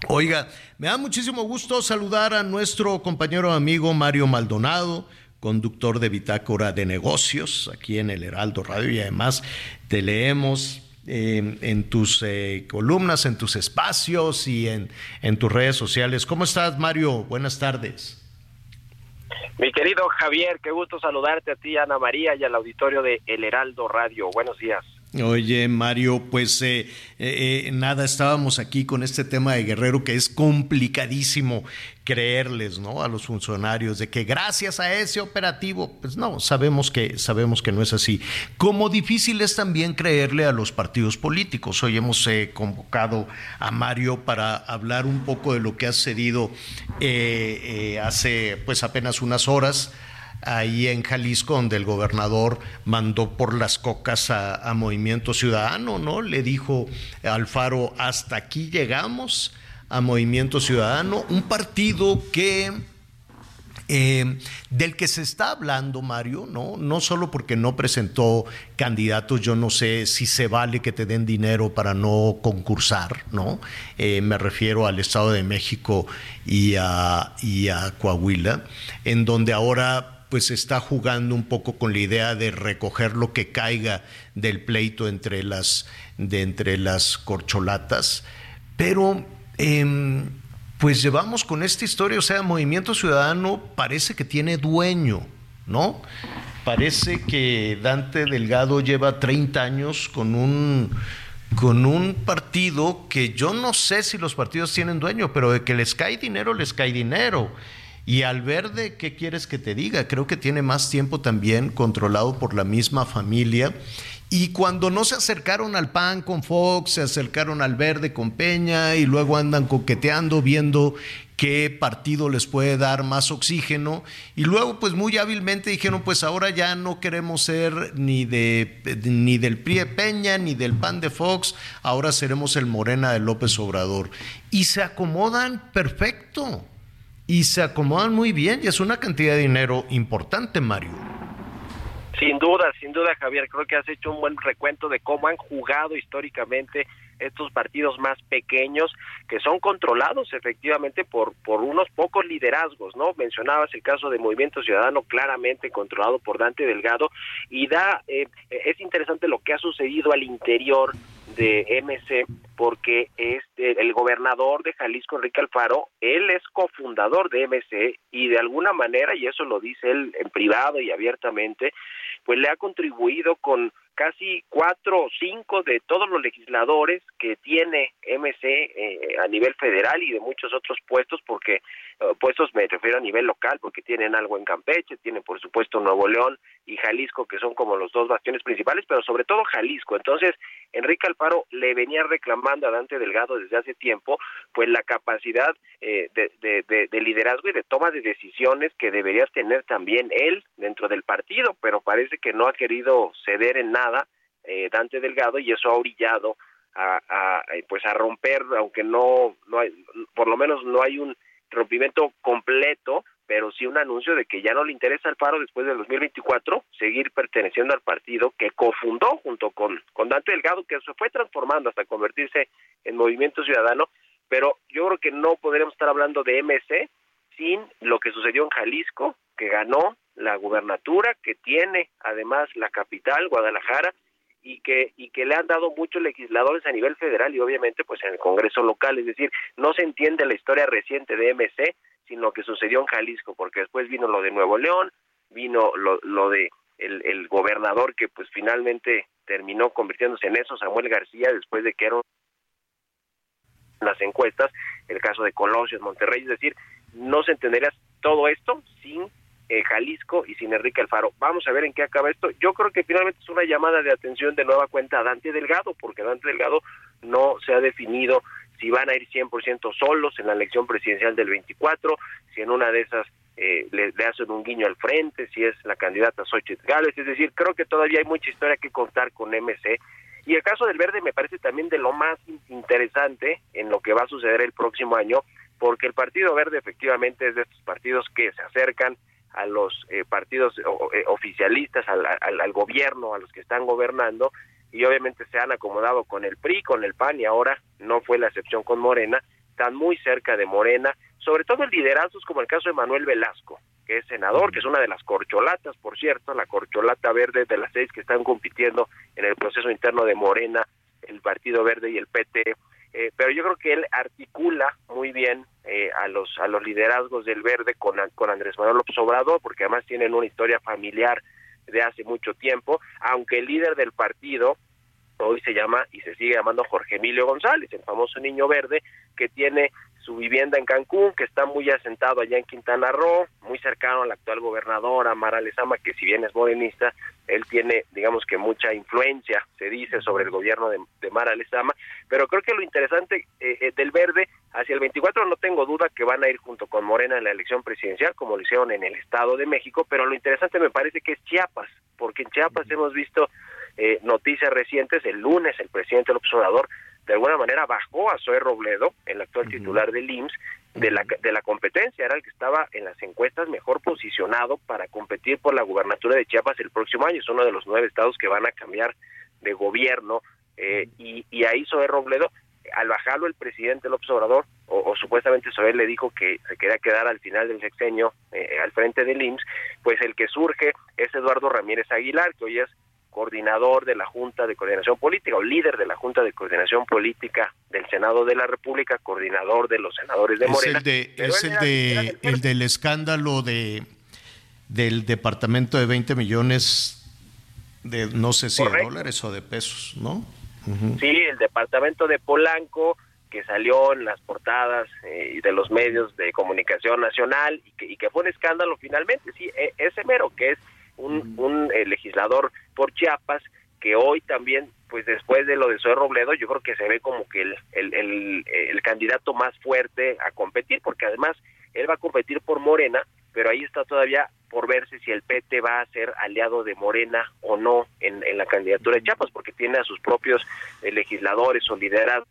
Oiga, me da muchísimo gusto saludar a nuestro compañero amigo Mario Maldonado, conductor de Bitácora de Negocios aquí en el Heraldo Radio y además te leemos eh, en tus eh, columnas, en tus espacios y en, en tus redes sociales. ¿Cómo estás, Mario? Buenas tardes. Mi querido Javier, qué gusto saludarte a ti, Ana María, y al auditorio de El Heraldo Radio. Buenos días. Oye, Mario, pues eh, eh, nada, estábamos aquí con este tema de Guerrero que es complicadísimo creerles, ¿no? A los funcionarios de que gracias a ese operativo, pues no, sabemos que sabemos que no es así. Como difícil es también creerle a los partidos políticos. Hoy hemos eh, convocado a Mario para hablar un poco de lo que ha sucedido hace, pues apenas unas horas ahí en Jalisco, donde el gobernador mandó por las cocas a, Movimiento Ciudadano, ¿no? Le dijo Alfaro, hasta aquí llegamos a Movimiento Ciudadano, un partido que... Eh, del que se está hablando, Mario, ¿no? No solo porque no presentó candidatos, yo no sé si se vale que te den dinero para no concursar, ¿no? Eh, me refiero al Estado de México y a, y a Coahuila, en donde ahora pues está jugando un poco con la idea de recoger lo que caiga del pleito entre las, de entre las corcholatas, pero em, pues llevamos con esta historia, o sea, Movimiento Ciudadano parece que tiene dueño, ¿no? Parece que Dante Delgado lleva 30 años con un con un partido que yo no sé si los partidos tienen dueño, pero de que les cae dinero, les cae dinero. Y al verde, ¿qué quieres que te diga? Creo que tiene más tiempo también controlado por la misma familia. Y cuando no se acercaron al PAN con Fox, se acercaron al verde con Peña y luego andan coqueteando, viendo qué partido les puede dar más oxígeno. Y luego, pues muy hábilmente dijeron, pues ahora ya no queremos ser ni, de, ni del PRI de Peña, ni del PAN de Fox, ahora seremos el Morena de López Obrador. Y se acomodan perfecto y se acomodan muy bien y es una cantidad de dinero importante, Mario. Sin duda, sin duda, Javier, creo que has hecho un buen recuento de cómo han jugado históricamente estos partidos más pequeños que son controlados efectivamente por por unos pocos liderazgos, ¿no? Mencionabas el caso de Movimiento Ciudadano claramente controlado por Dante Delgado y da eh, es interesante lo que ha sucedido al interior de MC porque este el gobernador de Jalisco Enrique Alfaro, él es cofundador de MC y de alguna manera y eso lo dice él en privado y abiertamente, pues le ha contribuido con casi cuatro o cinco de todos los legisladores que tiene MC eh, a nivel federal y de muchos otros puestos, porque puestos me refiero a nivel local, porque tienen algo en Campeche, tienen por supuesto Nuevo León y Jalisco, que son como los dos bastiones principales, pero sobre todo Jalisco. Entonces, Enrique Alfaro le venía reclamando a Dante Delgado desde hace tiempo, pues la capacidad eh, de, de, de, de liderazgo y de toma de decisiones que debería tener también él dentro del partido, pero parece que no ha querido ceder en nada eh, Dante Delgado y eso ha orillado a, a, pues a romper aunque no no hay por lo menos no hay un rompimiento completo pero sí un anuncio de que ya no le interesa al paro después del 2024 seguir perteneciendo al partido que cofundó junto con con Dante Delgado que se fue transformando hasta convertirse en Movimiento Ciudadano. Pero yo creo que no podríamos estar hablando de MC sin lo que sucedió en Jalisco que ganó la gubernatura que tiene además la capital Guadalajara y que y que le han dado muchos legisladores a nivel federal y obviamente pues en el Congreso local, es decir, no se entiende la historia reciente de MC, sino que sucedió en Jalisco, porque después vino lo de Nuevo León, vino lo, lo de el, el gobernador que pues finalmente terminó convirtiéndose en eso, Samuel García, después de que eran las encuestas, el caso de Colosio en Monterrey, es decir, no se entendería todo esto sin eh, Jalisco y sin Enrique Alfaro. Vamos a ver en qué acaba esto. Yo creo que finalmente es una llamada de atención de nueva cuenta a Dante Delgado, porque Dante Delgado no se ha definido si van a ir 100% solos en la elección presidencial del 24, si en una de esas eh, le, le, hacen un guiño al frente, si es la candidata Xochitl Gálvez, es decir, creo que todavía hay mucha historia que contar con MC. Y el caso del Verde me parece también de lo más interesante en lo que va a suceder el próximo año, porque el Partido Verde efectivamente es de estos partidos que se acercan a los eh, partidos eh, oficialistas, al, gobierno, a los que están gobernando, y obviamente se han acomodado con el PRI, con el PAN, y ahora no fue la excepción con Morena, están muy cerca de Morena, sobre todo en liderazgos como el caso de Manuel Velasco, que es senador, que es una de las corcholatas, por cierto, la corcholata verde de las seis que están compitiendo en el proceso interno de Morena, el Partido Verde y el PT, eh, pero yo creo que él articula muy bien eh, a los a los liderazgos del Verde con, con Andrés Manuel López Obrador, porque además tienen una historia familiar de hace mucho tiempo, aunque el líder del partido hoy se llama y se sigue llamando Jorge Emilio González, el famoso niño verde que tiene su vivienda en Cancún, que está muy asentado allá en Quintana Roo, muy cercano al actual gobernador Amara Lezama, que si bien es morenista, él tiene, digamos que mucha influencia, se dice, sobre el gobierno de, de Mara Lezama, pero creo que lo interesante eh, del verde, hacia el 24 no tengo duda que van a ir junto con Morena en la elección presidencial, como lo hicieron en el Estado de México, pero lo interesante me parece que es Chiapas, porque en Chiapas hemos visto eh, noticias recientes, el lunes el presidente López Obrador de alguna manera bajó a Zoé Robledo, el actual titular del IMSS, de la, de la competencia, era el que estaba en las encuestas mejor posicionado para competir por la gubernatura de Chiapas el próximo año, es uno de los nueve estados que van a cambiar de gobierno, eh, y, y ahí Zoé Robledo, al bajarlo el presidente López Obrador, o, o supuestamente Zoé le dijo que se quería quedar al final del sexenio eh, al frente del IMSS, pues el que surge es Eduardo Ramírez Aguilar, que hoy es coordinador de la Junta de Coordinación Política o líder de la Junta de Coordinación Política del Senado de la República, coordinador de los senadores de Morena. Es el, de, es el, de, el del escándalo de del departamento de 20 millones de no sé si Correcto. de dólares o de pesos, ¿no? Uh -huh. Sí, el departamento de Polanco que salió en las portadas eh, de los medios de comunicación nacional y que, y que fue un escándalo finalmente, sí, ese mero que es un, un eh, legislador por Chiapas que hoy también, pues después de lo de Zoe Robledo, yo creo que se ve como que el, el, el, el, candidato más fuerte a competir, porque además él va a competir por Morena, pero ahí está todavía por verse si el PT va a ser aliado de Morena o no en, en la candidatura de Chiapas, porque tiene a sus propios eh, legisladores o liderados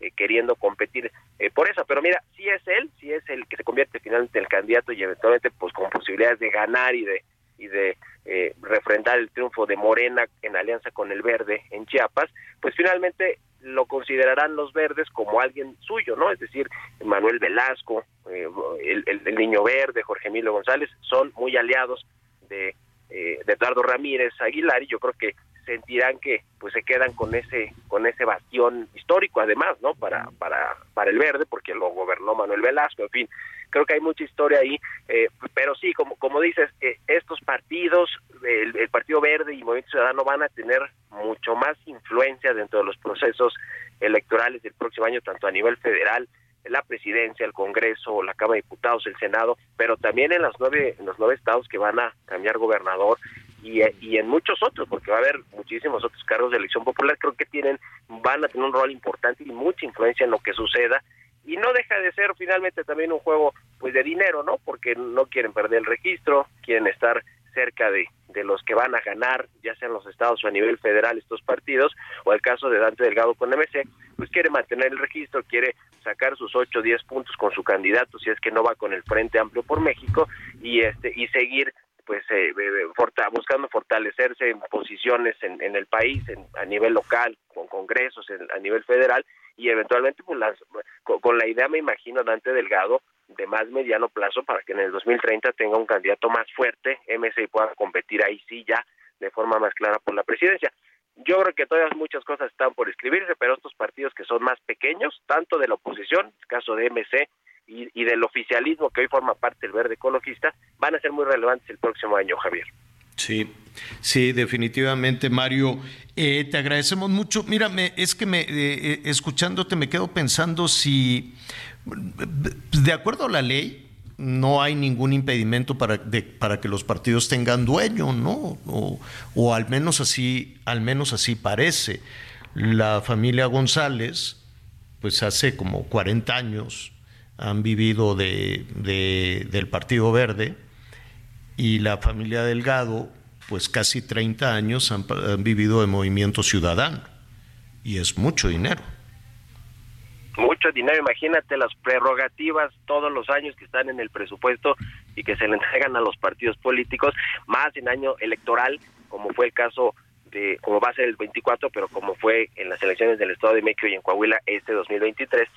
eh, queriendo competir eh, por eso. Pero mira, si es él, si es el que se convierte finalmente en el candidato y eventualmente pues con posibilidades de ganar y de y de eh, refrendar el triunfo de Morena en alianza con el Verde en Chiapas, pues finalmente lo considerarán los verdes como alguien suyo, ¿no? Es decir, Manuel Velasco, eh, el, Niño Verde, Jorge Emilio González, son muy aliados de, eh, de Eduardo Ramírez Aguilar y yo creo que sentirán que pues se quedan con ese con ese bastión histórico además no para para para el verde porque lo gobernó Manuel Velasco en fin creo que hay mucha historia ahí eh, pero sí como como dices eh, estos partidos el, Partido Verde y Movimiento Ciudadano van a tener mucho más influencia dentro de los procesos electorales del próximo año tanto a nivel federal la presidencia, el Congreso, la Cámara de Diputados, el Senado, pero también en las nueve, en los nueve estados que van a cambiar gobernador y, y en muchos otros, porque va a haber muchísimos otros cargos de elección popular, creo que tienen, van a tener un rol importante y mucha influencia en lo que suceda y no deja de ser finalmente también un juego pues de dinero, ¿no? Porque no quieren perder el registro, quieren estar cerca de, de los que van a ganar, ya sea en los estados o a nivel federal estos partidos, o el caso de Dante Delgado con MC, pues quiere mantener el registro, quiere sacar sus 8 o 10 puntos con su candidato, si es que no va con el Frente Amplio por México, y este y seguir pues eh, buscando fortalecerse en posiciones en, en el país, en, a nivel local, con congresos, en, a nivel federal, y eventualmente pues las, con, la idea, me imagino, Dante Delgado, de más mediano plazo para que en el 2030 tenga un candidato más fuerte, MC pueda competir ahí sí ya de forma más clara por la presidencia. Yo creo que todas muchas cosas están por escribirse, pero estos partidos que son más pequeños, tanto de la oposición, el caso de MC, y, y del oficialismo que hoy forma parte del verde ecologista, van a ser muy relevantes el próximo año, Javier. Sí, sí, definitivamente, Mario. Eh, te agradecemos mucho. Mírame, es que me, eh, escuchándote me quedo pensando si, de acuerdo a la ley, no hay ningún impedimento para, para que los partidos tengan dueño, ¿no? O, al menos así, al menos así parece. La familia González, pues hace como 40 años han vivido de, del Partido Verde y la familia Delgado, pues casi 30 años han, vivido de Movimiento Ciudadano y es mucho dinero mucho dinero. Imagínate las prerrogativas todos los años que están en el presupuesto y que se le entregan a los partidos políticos, más en año electoral, como fue el caso de, como va a ser el 24, pero como fue en las elecciones del Estado de México y en Coahuila este 2023,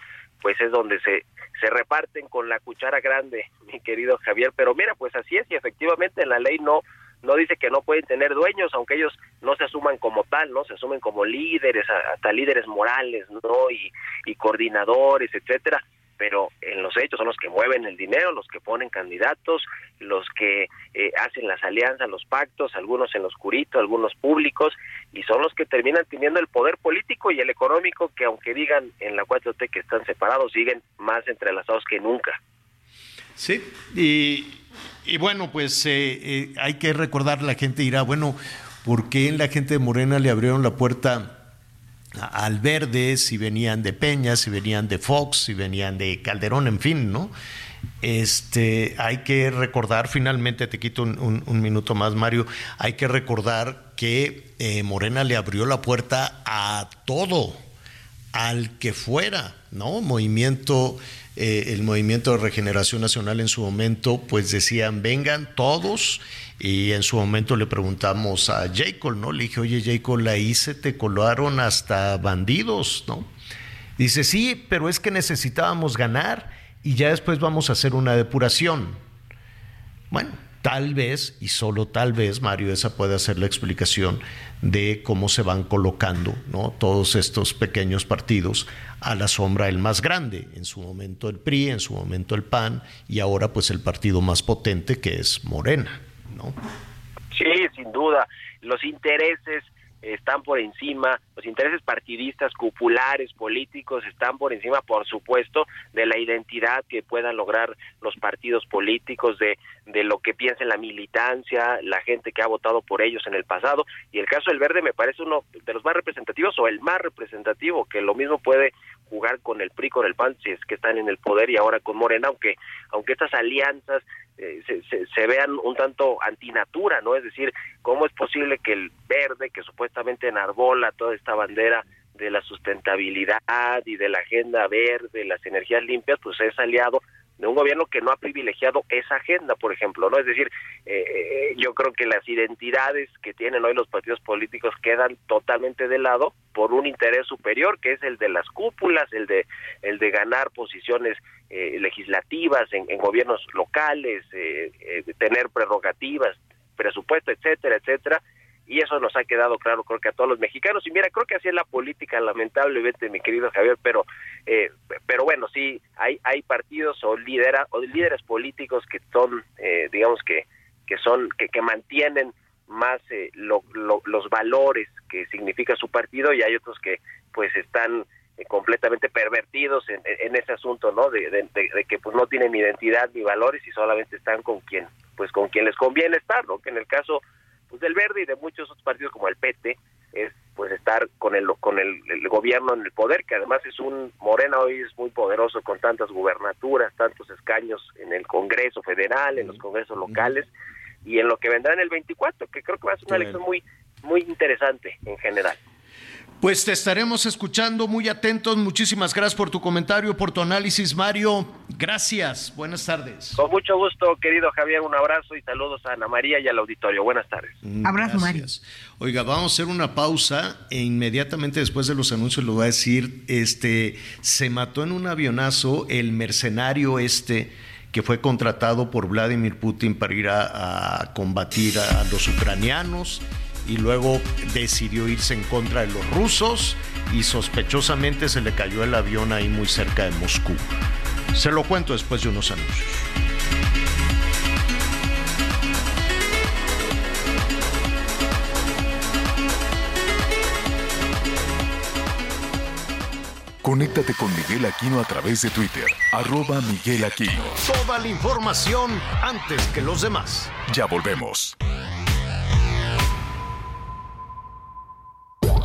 pues es donde se, se reparten con la cuchara grande, mi querido Javier. Pero mira, pues así es y efectivamente la ley no no dice que no pueden tener dueños, aunque ellos no se asuman como tal, ¿no? Se asumen como líderes, hasta líderes morales, ¿no? Y, y coordinadores, etcétera, pero en los hechos son los que mueven el dinero, los que ponen candidatos, los que eh, hacen las alianzas, los pactos, algunos en lo oscurito, algunos públicos, y son los que terminan teniendo el poder político y el económico que aunque digan en la 4T que están separados, siguen más entrelazados que nunca. Sí, y, y bueno, pues eh, eh, hay que recordar, la gente dirá, bueno, ¿por qué la gente de Morena le abrieron la puerta al verde si venían de Peña, si venían de Fox, si venían de Calderón, en fin, ¿no? Este, hay que recordar, finalmente te quito un minuto más, Mario, hay que recordar que eh, Morena le abrió la puerta a todo, al que fuera, ¿no? Movimiento eh, el movimiento de regeneración nacional en su momento, pues decían, vengan todos, y en su momento le preguntamos a Jacob, ¿no? Le dije, oye Jacob, la hice, te colaron hasta bandidos, ¿no? Dice, sí, pero es que necesitábamos ganar y ya después vamos a hacer una depuración. Bueno, tal vez, y solo tal vez, Mario, esa puede ser la explicación de cómo se van colocando ¿no? todos estos pequeños partidos a la sombra del más grande, en su momento el PRI, en su momento el PAN, y ahora pues el partido más potente que es Morena. ¿no? Sí, sin duda. Los intereses están por encima, los intereses partidistas, cupulares, políticos están por encima, por supuesto, de la identidad que puedan lograr los partidos políticos, de, de lo que piensa la militancia, la gente que ha votado por ellos en el pasado. Y el caso del Verde me parece uno de los más representativos o el más representativo, que lo mismo puede jugar con el PRI, con el PAN, si es que están en el poder y ahora con Morena, aunque, aunque estas alianzas eh, se, se, se, vean un tanto antinatura, ¿no? Es decir, ¿cómo es posible que el verde, que supuestamente enarbola toda esta bandera de la sustentabilidad y de la agenda verde, las energías limpias, pues es aliado de un gobierno que no ha privilegiado esa agenda, por ejemplo, ¿no? Es decir, eh, yo creo que las identidades que tienen hoy los partidos políticos quedan totalmente de lado por un interés superior, que es el de las cúpulas, el de el de ganar posiciones eh, legislativas en, gobiernos locales, eh, tener prerrogativas, presupuesto, etcétera, etcétera, y eso nos ha quedado claro creo que a todos los mexicanos. Y mira creo que así es la política lamentablemente mi querido Javier pero eh, pero bueno sí hay hay partidos o lidera, o líderes políticos que son eh, digamos que que son que, que mantienen más eh, lo- lo- los valores que significa su partido y hay otros que pues están eh, completamente pervertidos en, ese asunto no de- de que pues no tienen identidad ni valores y solamente están con quien pues con quien les conviene estar no que en el caso pues del Verde y de muchos otros partidos como el PT es pues estar con el con el, el gobierno en el poder que además es un Morena hoy es muy poderoso con tantas gubernaturas tantos escaños en el Congreso Federal en los congresos locales y en lo que vendrá en el 24 que creo que va a ser una elección muy muy interesante en general Pues te estaremos escuchando muy atentos. Muchísimas gracias por tu comentario, por tu análisis, Mario. Gracias. Buenas tardes. con mucho gusto querido Javier un abrazo y saludos a Ana María y al auditorio buenas tardes Abrazo, Mario. Gracias. Oiga, vamos a hacer una pausa e inmediatamente después de los anuncios lo voy a decir, este, se mató en un avionazo el mercenario este que fue contratado por Vladimir Putin para ir a, a combatir a los ucranianos y luego decidió irse en contra de los rusos y sospechosamente se le cayó el avión ahí muy cerca de Moscú. Se lo cuento después de unos anuncios. Conéctate con Miguel Aquino a través de Twitter, arroba Miguel Aquino. Toda la información antes que los demás. Ya volvemos.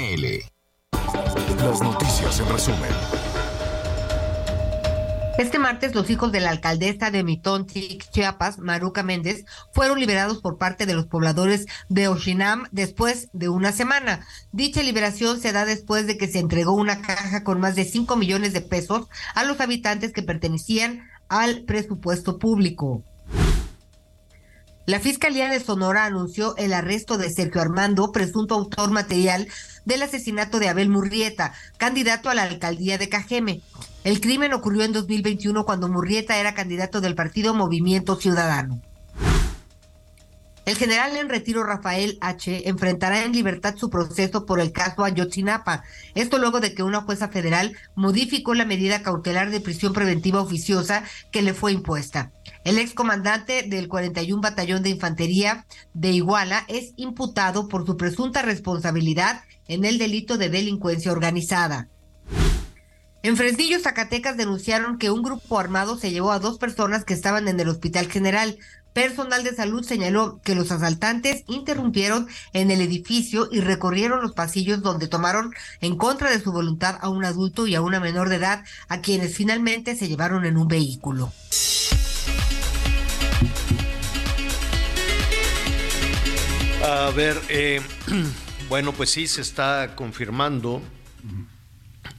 Las noticias en resumen. Este martes, los hijos de la alcaldesa de Mitontic, Chiapas, Maruca Méndez, fueron liberados por parte de los pobladores de Oshinam después de una semana. Dicha liberación se da después de que se entregó una caja con más de 5 millones de pesos a los habitantes que pertenecían al presupuesto público. La Fiscalía de Sonora anunció el arresto de Sergio Armando, presunto autor material del asesinato de Abel Murrieta, candidato a la alcaldía de Cajeme. El crimen ocurrió en 2021 cuando Murrieta era candidato del partido Movimiento Ciudadano. El general en retiro Rafael H. enfrentará en libertad su proceso por el caso Ayotzinapa. Esto luego de que una jueza federal modificó la medida cautelar de prisión preventiva oficiosa que le fue impuesta. El excomandante del 41 Batallón de Infantería de Iguala es imputado por su presunta responsabilidad en el delito de delincuencia organizada. En Fresnillo, Zacatecas, denunciaron que un grupo armado se llevó a dos personas que estaban en el Hospital General. Personal de salud señaló que los asaltantes interrumpieron en el edificio y recorrieron los pasillos donde tomaron en contra de su voluntad a un adulto y a una menor de edad, a quienes finalmente se llevaron en un vehículo. A ver, eh, bueno, pues sí, se está confirmando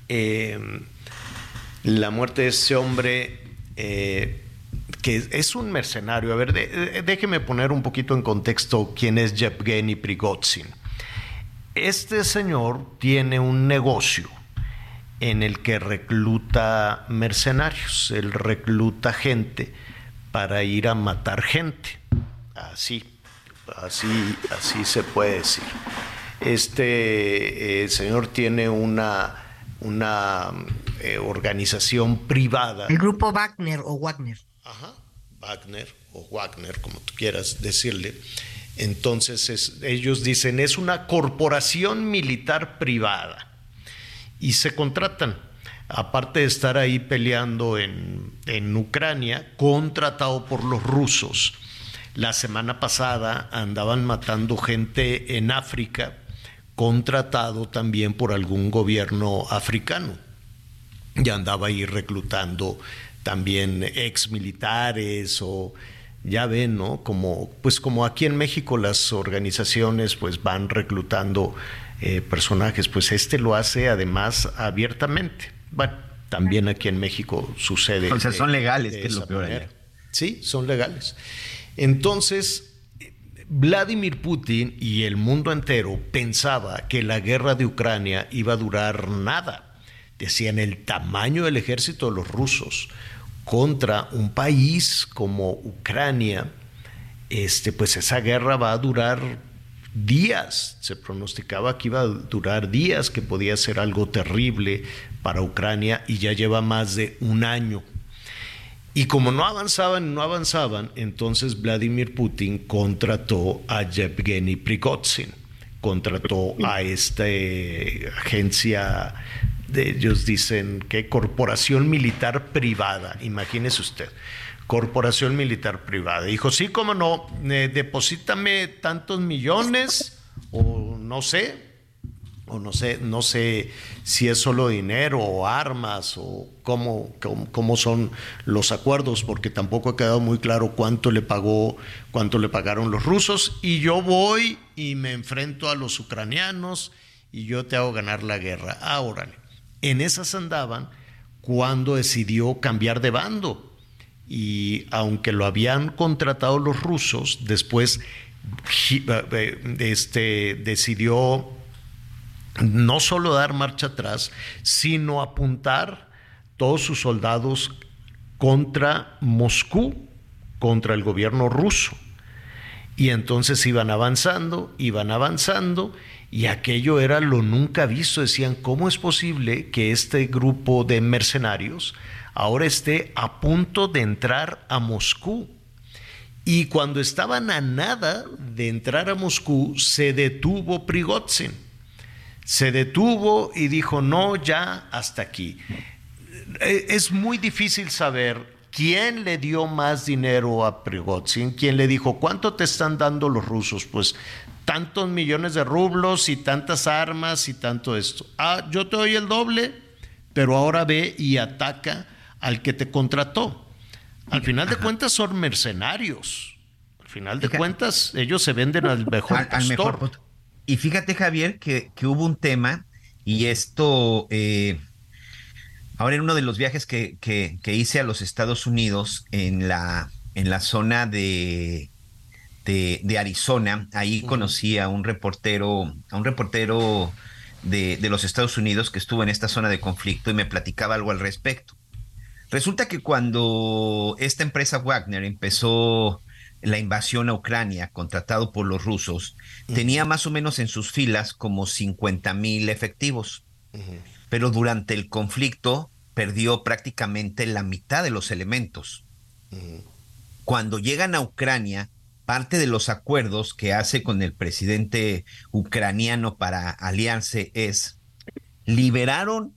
eh, la muerte de ese hombre eh, que es un mercenario. A ver, déjeme poner un poquito en contexto quién es Yevgeny Prigozhin. Este señor tiene un negocio en el que recluta mercenarios, él recluta gente para ir a matar gente, así, así, así se puede decir. Este eh, señor tiene una, una eh, organización privada. El grupo Wagner o Wagner. Ajá, Wagner o Wagner, como tú quieras decirle. Entonces es- ellos dicen es una corporación militar privada y se contratan. Aparte de estar ahí peleando en, en Ucrania, contratado por los rusos. La semana pasada andaban matando gente en África, contratado también por algún gobierno africano. Y andaba ahí reclutando también ex militares o ya ven, ¿no? Como, pues como aquí en México las organizaciones pues van reclutando eh, personajes, pues este lo hace además abiertamente. Bueno, también aquí en México sucede. O sea, son legales, que es lo peor allá. Sí, son legales. Entonces, Vladimir Putin y el mundo entero pensaba que la guerra de Ucrania iba a durar nada. Decían el tamaño del ejército de los rusos contra un país como Ucrania, este, pues esa guerra va a durar días. Se pronosticaba que iba a durar días, que podía ser algo terrible para Ucrania y ya lleva más de un año. Y como no avanzaban no avanzaban, entonces Vladimir Putin contrató a Yevgeny Prigozhin, contrató a esta eh, agencia, de, ellos dicen que corporación militar privada, imagínese usted, corporación militar privada. Dijo, sí, cómo no, eh, tantos millones o no sé, o no sé, no sé si es solo dinero o armas o cómo, cómo, cómo son los acuerdos, porque tampoco ha quedado muy claro cuánto le pagó, cuánto le pagaron los rusos, y yo voy y me enfrento a los ucranianos y yo te hago ganar la guerra. Ah, órale. En esas andaban cuando decidió cambiar de bando. Y aunque lo habían contratado los rusos, después gi- eh, este, decidió no solo dar marcha atrás, sino apuntar todos sus soldados contra Moscú, contra el gobierno ruso. Y entonces iban avanzando, iban avanzando, y aquello era lo nunca visto. Decían, ¿cómo es posible que este grupo de mercenarios ahora esté a punto de entrar a Moscú? Y cuando estaban a nada de entrar a Moscú, se detuvo Prigozhin se detuvo y dijo, no, ya hasta aquí. Eh, Es muy difícil saber quién le dio más dinero a Prigozhin, quién le dijo, ¿cuánto te están dando los rusos? Pues tantos millones de rublos y tantas armas y tanto esto. Ah, yo te doy el doble, pero ahora ve y ataca al que te contrató. Al final de cuentas son mercenarios. Al final de cuentas ellos se venden al mejor Al- al mejor postor. Y fíjate, Javier, que, que hubo un tema, y esto, eh, ahora en uno de los viajes que, que- que hice a los Estados Unidos, en la, en la zona de, de, de Arizona, ahí conocí a un reportero, a un reportero de, de los Estados Unidos que estuvo en esta zona de conflicto y me platicaba algo al respecto. Resulta que cuando esta empresa Wagner empezó la invasión a Ucrania, contratado por los rusos, tenía más o menos en sus filas como 50 mil efectivos. Pero durante el conflicto perdió prácticamente la mitad de los elementos. Cuando llegan a Ucrania, parte de los acuerdos que hace con el presidente ucraniano para aliarse es liberaron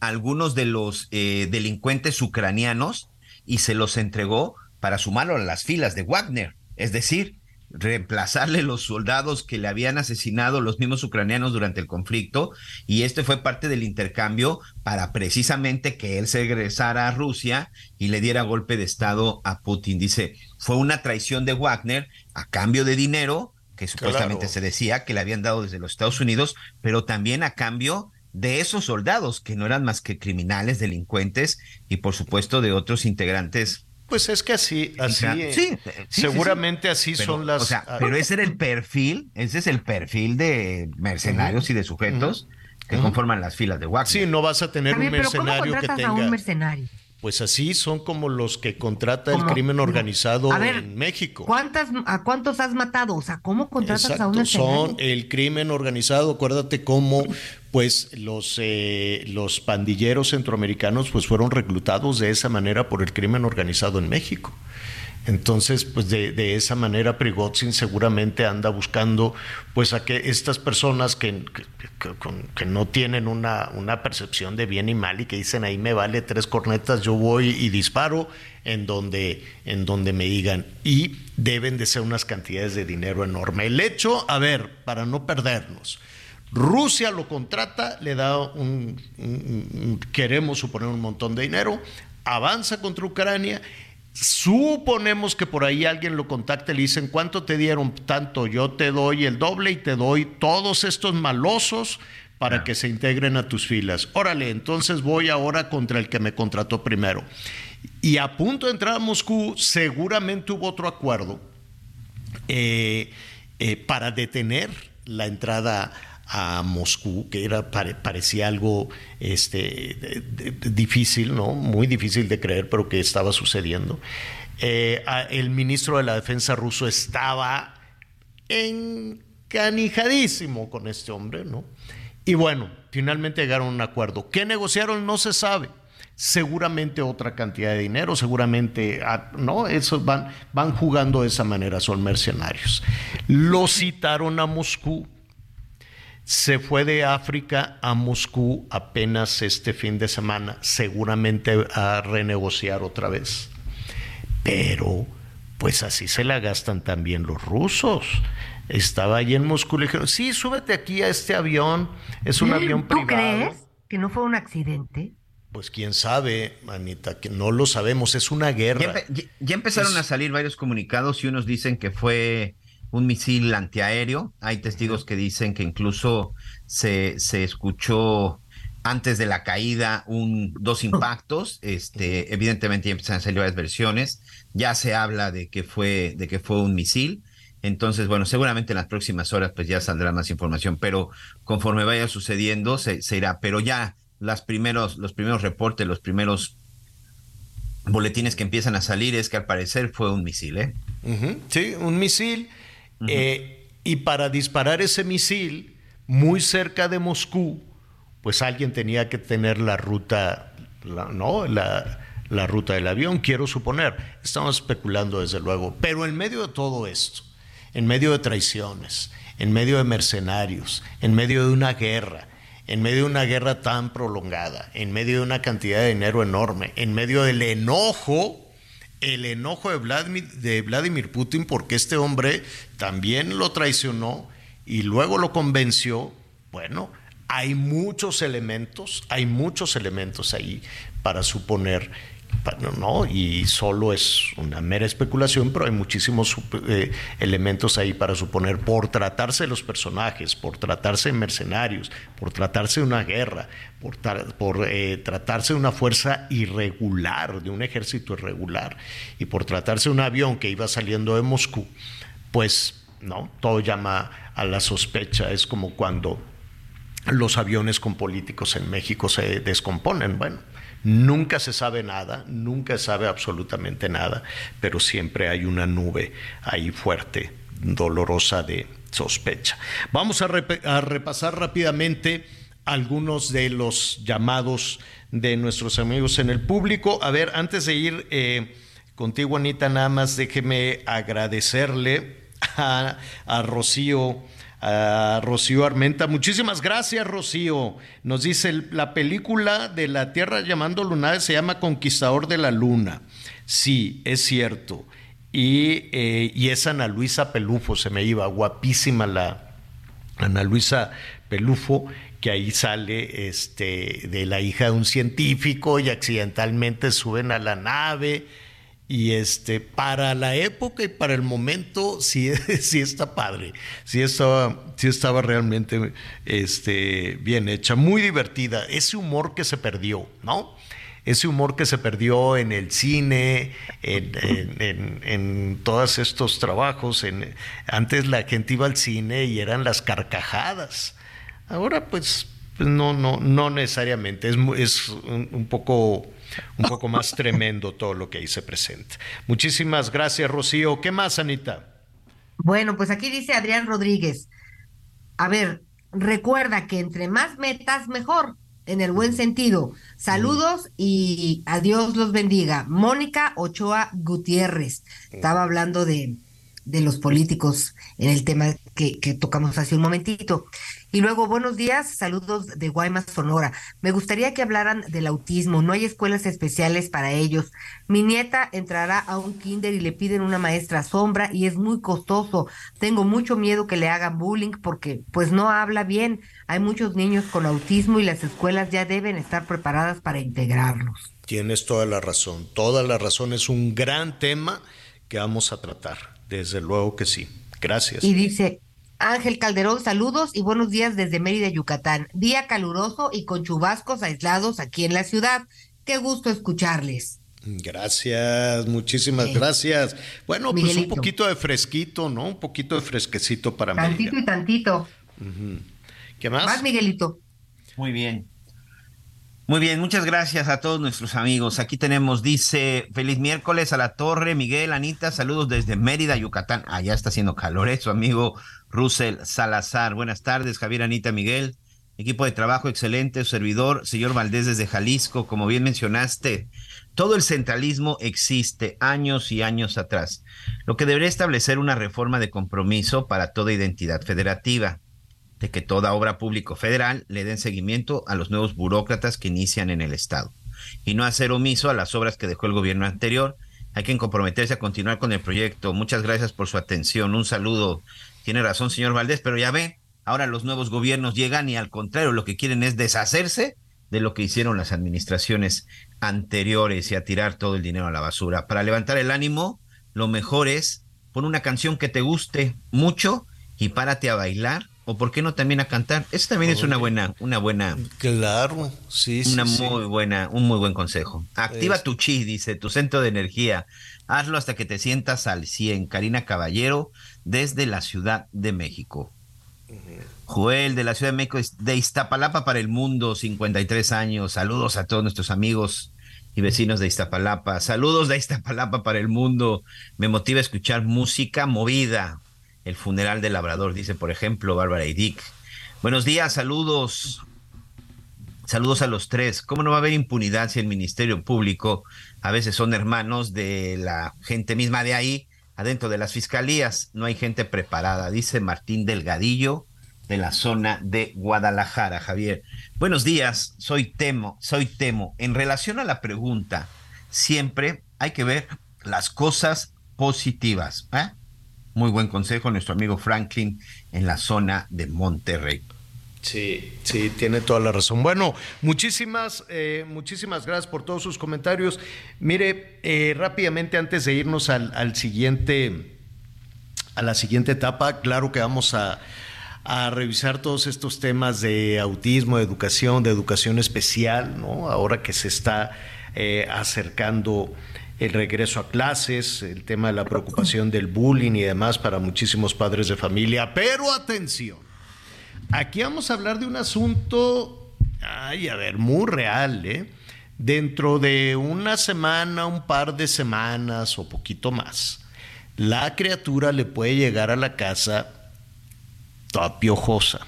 algunos de los eh, delincuentes ucranianos y se los entregó para sumarlo a las filas de Wagner, es decir, reemplazarle los soldados que le habían asesinado los mismos ucranianos durante el conflicto y este fue parte del intercambio para precisamente que él se regresara a Rusia y le diera golpe de estado a Putin. Dice, fue una traición de Wagner a cambio de dinero que supuestamente Claro. se decía que le habían dado desde los Estados Unidos, pero también a cambio de esos soldados que no eran más que criminales, delincuentes y por supuesto de otros integrantes. Pues es que así, así, Sí, eh, sí, sí, sí. seguramente así Pero, son las. O sea, pero ese era el perfil, ese es el perfil de mercenarios y de sujetos que conforman las filas de Wagner. Sí, no vas a tener También, un pero ¿cómo mercenario que contratas a un tenga. mercenario? Pues así son como los que contrata el crimen organizado A ver, en México. ¿Cuántas, ¿A cuántos has matado? O sea, ¿cómo contratas a Exacto, un son el crimen organizado. Acuérdate cómo, pues, los, eh, los pandilleros centroamericanos, pues, fueron reclutados de esa manera por el crimen organizado en México. Entonces, pues de, esa manera Prigozhin seguramente anda buscando pues a que estas personas que, que- no tienen una, una percepción de bien y mal y que dicen ahí me vale tres cornetas, yo voy y disparo en donde, en donde me digan. Y deben de ser unas cantidades de dinero enorme. El hecho, a ver, para no perdernos. Rusia lo contrata, le da un- queremos suponer un montón de dinero, avanza contra Ucrania, suponemos que por ahí alguien lo contacta y le dicen, ¿cuánto te dieron? Tanto, yo te doy el doble y te doy todos estos malosos para que se integren a tus filas. Órale, entonces voy ahora contra el que me contrató primero. Y a punto de entrar a Moscú, seguramente hubo otro acuerdo eh, eh, para detener la entrada a Moscú, que era pare- parecía algo este, difícil, ¿no? Muy difícil de creer, pero que estaba sucediendo. Eh, el ministro de la Defensa ruso estaba encanijadísimo con este hombre, ¿no? Y bueno, finalmente llegaron a un acuerdo. ¿Qué negociaron? No se sabe. Seguramente otra cantidad de dinero, seguramente, ah, ¿no? Esos van, van jugando de esa manera, son mercenarios. Lo citaron a Moscú. Se fue de África a Moscú apenas este fin de semana, seguramente a renegociar otra vez. Pero, pues así se la gastan también los rusos. Estaba allí en Moscú, le dijeron, sí, súbete aquí a este avión, es un avión ¿Tú privado. crees que no fue un accidente? Pues quién sabe, Anita, que no lo sabemos, es una guerra. Ya, empe- ya- ya empezaron Es- a salir varios comunicados y unos dicen que fue un misil antiaéreo. Hay testigos que dicen que incluso se, se escuchó antes de la caída un, dos impactos. Este, evidentemente ya empiezan a salir varias versiones. Ya se habla de que fue, de que fue un misil. Entonces, bueno, seguramente en las próximas horas pues ya saldrá más información, pero conforme vaya sucediendo se, se irá. Pero ya las primeros, los primeros reportes, los primeros boletines que empiezan a salir es que al parecer fue un misil, ¿eh? Sí, un misil. Eh, y para disparar ese misil muy cerca de Moscú, pues alguien tenía que tener la ruta, la- ¿no? La, la ruta del avión, quiero suponer. Estamos especulando desde luego. Pero en medio de todo esto, en medio de traiciones, en medio de mercenarios, en medio de una guerra, en medio de una guerra tan prolongada, en medio de una cantidad de dinero enorme, en medio del enojo, el enojo de Vladimir, Putin porque este hombre también lo traicionó y luego lo convenció, bueno, hay muchos elementos, hay muchos elementos ahí para suponer, no, y solo es una mera especulación, pero hay muchísimos eh, elementos ahí para suponer, por tratarse de los personajes, por tratarse de mercenarios, por tratarse de una guerra, por, por eh, tratarse de una fuerza irregular, de un ejército irregular, y por tratarse de un avión que iba saliendo de Moscú, pues no, todo llama a la sospecha, es como cuando los aviones con políticos en México se descomponen. Bueno, nunca se sabe nada, nunca se sabe absolutamente nada, pero siempre hay una nube ahí fuerte, dolorosa de sospecha. Vamos a, repasar rápidamente algunos de los llamados de nuestros amigos en el público. A ver, antes de ir eh, contigo, Anita, nada más déjeme agradecerle a, a Rocío a Rocío Armenta. Muchísimas gracias, Rocío. Nos dice la película de la Tierra llamando lunares se llama Conquistador de la Luna. Sí, es cierto. Y, eh, y es Ana Luisa Pelufo, se me iba, guapísima la Ana Luisa Pelufo, que ahí sale este, de la hija de un científico y accidentalmente suben a la nave. Y este, para la época y para el momento, sí, sí está padre. Sí estaba, sí estaba realmente este, bien hecha, muy divertida. Ese humor que se perdió, ¿no? Ese humor que se perdió en el cine, en, en- en- todos estos trabajos. Antes la gente iba al cine y eran las carcajadas. Ahora, pues, pues no, no, no necesariamente. Es, es un poco un poco más tremendo todo lo que ahí se presenta. Muchísimas gracias, Rocío. ¿Qué más, Anita? Bueno, pues aquí dice Adrián Rodríguez. A ver, recuerda que entre más metas, mejor, en el buen sentido. Saludos y adiós los bendiga. Mónica Ochoa Gutiérrez. Estaba hablando de, de los políticos en el tema que, que tocamos hace un momentito. Y luego, buenos días, saludos de Guaymas, Sonora. Me gustaría que hablaran del autismo. No hay escuelas especiales para ellos. Mi nieta entrará a un kinder y le piden una maestra sombra y es muy costoso. Tengo mucho miedo que le hagan bullying porque pues no habla bien. Hay muchos niños con autismo y las escuelas ya deben estar preparadas para integrarlos. Tienes toda la razón. Toda la razón es un gran tema que vamos a tratar. Desde luego que sí. Gracias. Y dice Ángel Calderón, saludos y buenos días desde Mérida, Yucatán. Día caluroso y con chubascos aislados aquí en la ciudad. Qué gusto escucharles. Gracias, muchísimas gracias. Bueno, pues un poquito de fresquito, ¿no? Un poquito de fresquecito para Mérida. Tantito y tantito. ¿Qué más? Más, Miguelito. Muy bien. Muy bien, muchas gracias a todos nuestros amigos. Aquí tenemos, dice, feliz miércoles a la torre, Miguel, Anita, saludos desde Mérida, Yucatán. Allá está haciendo calor, ¿eh? su amigo Russell Salazar. Buenas tardes, Javier, Anita, Miguel. Equipo de trabajo excelente, servidor, señor Valdés desde Jalisco, como bien mencionaste, todo el centralismo existe años y años atrás, lo que debería establecer una reforma de compromiso para toda identidad federativa de que toda obra público federal le den seguimiento a los nuevos burócratas que inician en el Estado y no hacer omiso a las obras que dejó el gobierno anterior. Hay que comprometerse a continuar con el proyecto. Muchas gracias por su atención. Un saludo. Tiene razón, señor Valdés, pero ya ve, ahora los nuevos gobiernos llegan y al contrario lo que quieren es deshacerse de lo que hicieron las administraciones anteriores y a tirar todo el dinero a la basura. Para levantar el ánimo, lo mejor es pon una canción que te guste mucho y párate a bailar o por qué no también a cantar. Eso también es una buena, una buena, Claro, sí, sí. una sí. muy buena, un muy buen consejo. Activa Es- tu chi, dice, tu centro de energía. Hazlo hasta que te sientas al 100. Karina Caballero, desde la Ciudad de México. Joel, de la Ciudad de México, de Iztapalapa para el mundo, 53 años. Saludos a todos nuestros amigos y vecinos de Iztapalapa. Saludos de Iztapalapa para el mundo. Me motiva a escuchar música movida. El funeral del labrador, dice, por ejemplo, Bárbara y Dick. Buenos días, saludos. Saludos a los tres. ¿Cómo no va a haber impunidad si el Ministerio Público a veces son hermanos de la gente misma de ahí, adentro de las fiscalías? No hay gente preparada, dice Martín Delgadillo de la zona de Guadalajara, Javier. Buenos días, soy Temo, soy Temo. En relación a la pregunta, siempre hay que ver las cosas positivas. ¿eh? Muy buen consejo, nuestro amigo Franklin en la zona de Monterrey. Sí, sí, tiene toda la razón. Bueno, muchísimas, eh, muchísimas gracias por todos sus comentarios. Mire, eh, rápidamente antes de irnos al, siguiente, a la siguiente etapa, claro que vamos a, a revisar todos estos temas de autismo, de educación, de educación especial, ¿no? Ahora que se está eh, acercando el regreso a clases, el tema de la preocupación del bullying y demás para muchísimos padres de familia. Pero atención. Aquí vamos a hablar de un asunto, ay, a ver, muy real, ¿eh? Dentro de una semana, un par de semanas o poquito más, la criatura le puede llegar a la casa toda piojosa,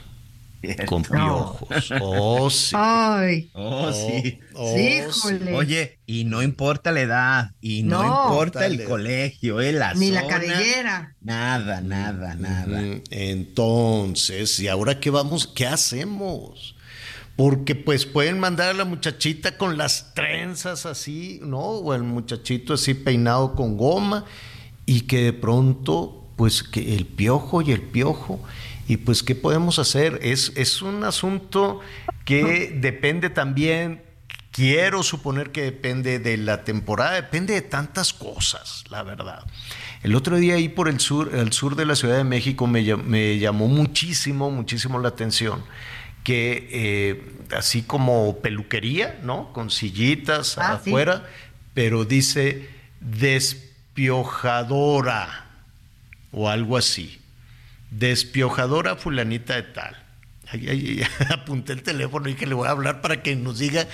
con piojos. Oh, sí. Ay. Oh, sí. Oh, Híjole. Oye, y no importa la edad, y no, No. importa el colegio, eh, la Ni la cabellera. Nada, nada, nada. Entonces, ¿y ahora qué vamos? ¿Qué hacemos? Porque pues pueden mandar a la muchachita con las trenzas así, ¿no? O el muchachito así peinado con goma y que de pronto, pues que el piojo y el piojo. Y pues, ¿qué podemos hacer? Es, es un asunto que depende también, quiero suponer que depende de la temporada, depende de tantas cosas, la verdad. El otro día ahí por el sur, el sur de la Ciudad de México me, me llamó muchísimo, muchísimo la atención que eh, así como peluquería, ¿no? Con sillitas Ah, sí. afuera, pero dice despiojadora o algo así. Despiojadora fulanita de tal. Ay, ay, ay, apunté el teléfono y que le voy a hablar para que nos diga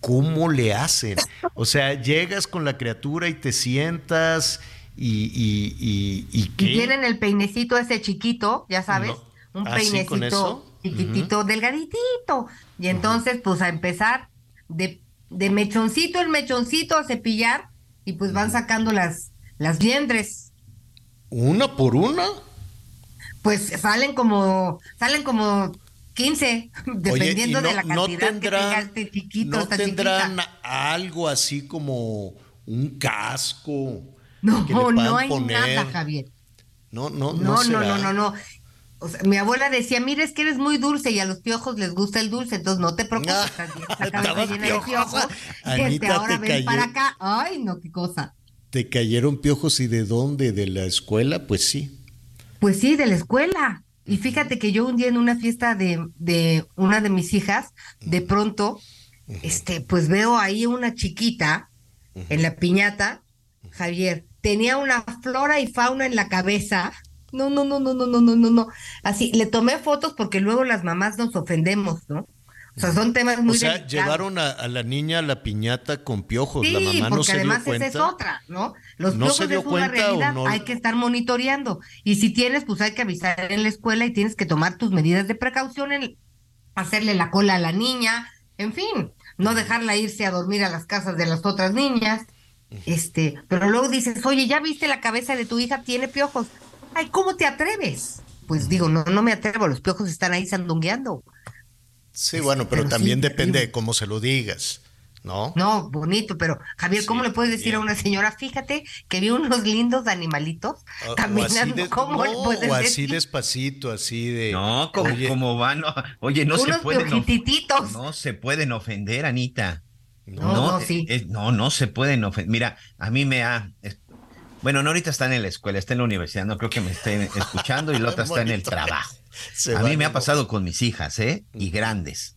¿cómo le hacen? O sea, llegas con la criatura y te sientas y, y, y, y Y ¿qué? tienen el peinecito ese chiquito, ya sabes, No. un ¿Ah, sí, peinecito chiquitito, delgaditito. Y entonces, pues a empezar de, de mechoncito en mechoncito a cepillar y pues van sacando las, las liendres. ¿Una por una? Pues salen como, salen como 15, dependiendo ¿y no- de la no cantidad que tendrán- tenga este chiquito, ¿No esta tendrán chiquita. algo así como un casco? No, que le no hay poner? nada, Javier. No, no, no, No, no, será? no, no, no. O sea, mi abuela decía, mira, es que eres muy dulce y a los piojos les gusta el dulce, entonces no te preocupes, la cabeza llena de piojos. Este, ahora ven cayó. para acá. Ay, no, qué cosa. ¿Te cayeron piojos y de dónde? ¿De la escuela? Pues sí. Pues sí, de la escuela. Y fíjate que yo un día en una fiesta de, de una de mis hijas, de pronto, este, pues veo ahí una chiquita en la piñata, Javier, tenía una flora y fauna en la cabeza. No, no, no, no, no, no, no, no, no. Así, le tomé fotos porque luego las mamás nos ofendemos, ¿no? O sea, son temas muy o sea, delicados. llevaron a, a la niña a la piñata con piojos. la mamá no se además dio cuenta. esa es otra, ¿no? Los ¿No piojos se dio es una realidad, no? hay que estar monitoreando. Y si tienes, pues hay que avisar en la escuela y tienes que tomar tus medidas de precaución, en hacerle la cola a la niña, en fin, no dejarla irse a dormir a las casas de las otras niñas. Este, pero luego dices, oye, ¿ya viste la cabeza de tu hija? Tiene piojos. Ay, ¿cómo te atreves? Pues digo, no, no me atrevo, los piojos están ahí sandungueando. Sí, bueno, pero, pero sí, también depende de cómo se lo digas, ¿no? No, bonito, pero Javier, ¿cómo le puedes decir a una señora, fíjate que vi unos lindos animalitos O- o caminando? así de- ¿Cómo le no, puedes o así decir? despacito, así de. No, como, Oye, como van. no, Oye, no se pueden. No se pueden ofender, Anita. No, no, sí. es- no, no se pueden ofender. Mira, a mí me ha. es- bueno, no ahorita están en la escuela, está en la universidad, no creo que me estén escuchando y la otra está en el trabajo. Se a mí me ha pasado con mis hijas, ¿eh? Y grandes.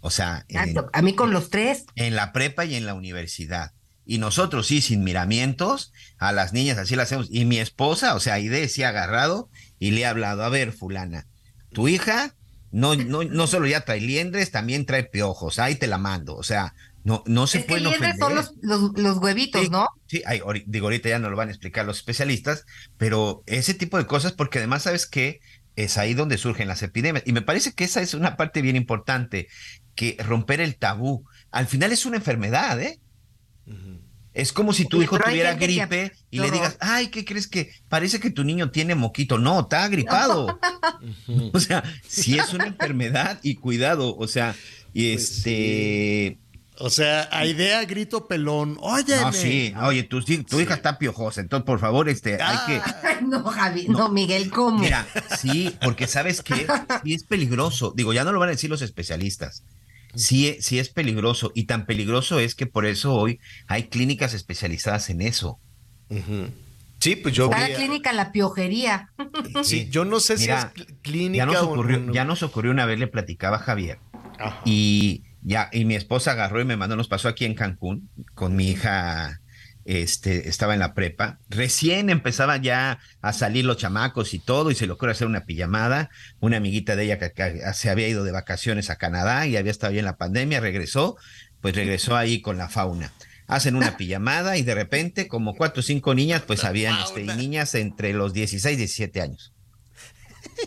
O sea, en, A mí con los tres. en la prepa y en la universidad. Y nosotros sí, sin miramientos, a las niñas así las hacemos. Y mi esposa, o sea, Aide sí ha agarrado y le ha hablado, a ver, fulana, tu hija no, no, no solo ya trae liendres, también trae piojos, ahí te la mando. O sea, no, no se Es que pueden liendres ofender. son los, los, los huevitos, Sí, ¿no? Sí, ay, digo, ahorita ya no lo van a explicar los especialistas, pero ese tipo de cosas, porque además, ¿sabes qué? Es ahí donde surgen las epidemias. Y me parece que esa es una parte bien importante, que romper el tabú. Al final es una enfermedad, ¿eh? Es como si tu hijo tuviera que- gripe y le digas, ay, ¿qué crees que? Parece que tu niño tiene moquito. No, está gripado. O sea, si es una enfermedad y cuidado, o sea, y Pues este... O sea, a idea grito pelón. Oye, No, sí, oye, tu, sí, hija está piojosa, entonces por favor, este, hay que, Ay, no, Javi, no, Miguel, ¿cómo? Mira, sí, porque sabes que sí es peligroso. Digo, ya no lo van a decir los especialistas. Sí, sí es peligroso. Y tan peligroso es que por eso hoy hay clínicas especializadas en eso. Sí, pues yo Cada vi- clínica la piojería. Sí, yo no sé Mira, si es cl- clínica ya nos o ocurrió, no. ya nos ocurrió una vez, le platicaba a Javier. Y ya, y mi esposa agarró y me mandó, nos pasó aquí en Cancún con mi hija, este, estaba en la prepa. Recién empezaban ya a salir los chamacos y todo, y se le ocurre hacer una pijamada. Una amiguita de ella que, que se había ido de vacaciones a Canadá y había estado ahí en la pandemia, regresó, pues regresó ahí con la fauna. Hacen una pijamada y de repente, como cuatro o cinco niñas, pues habían este, niñas entre los 16 y 17 años.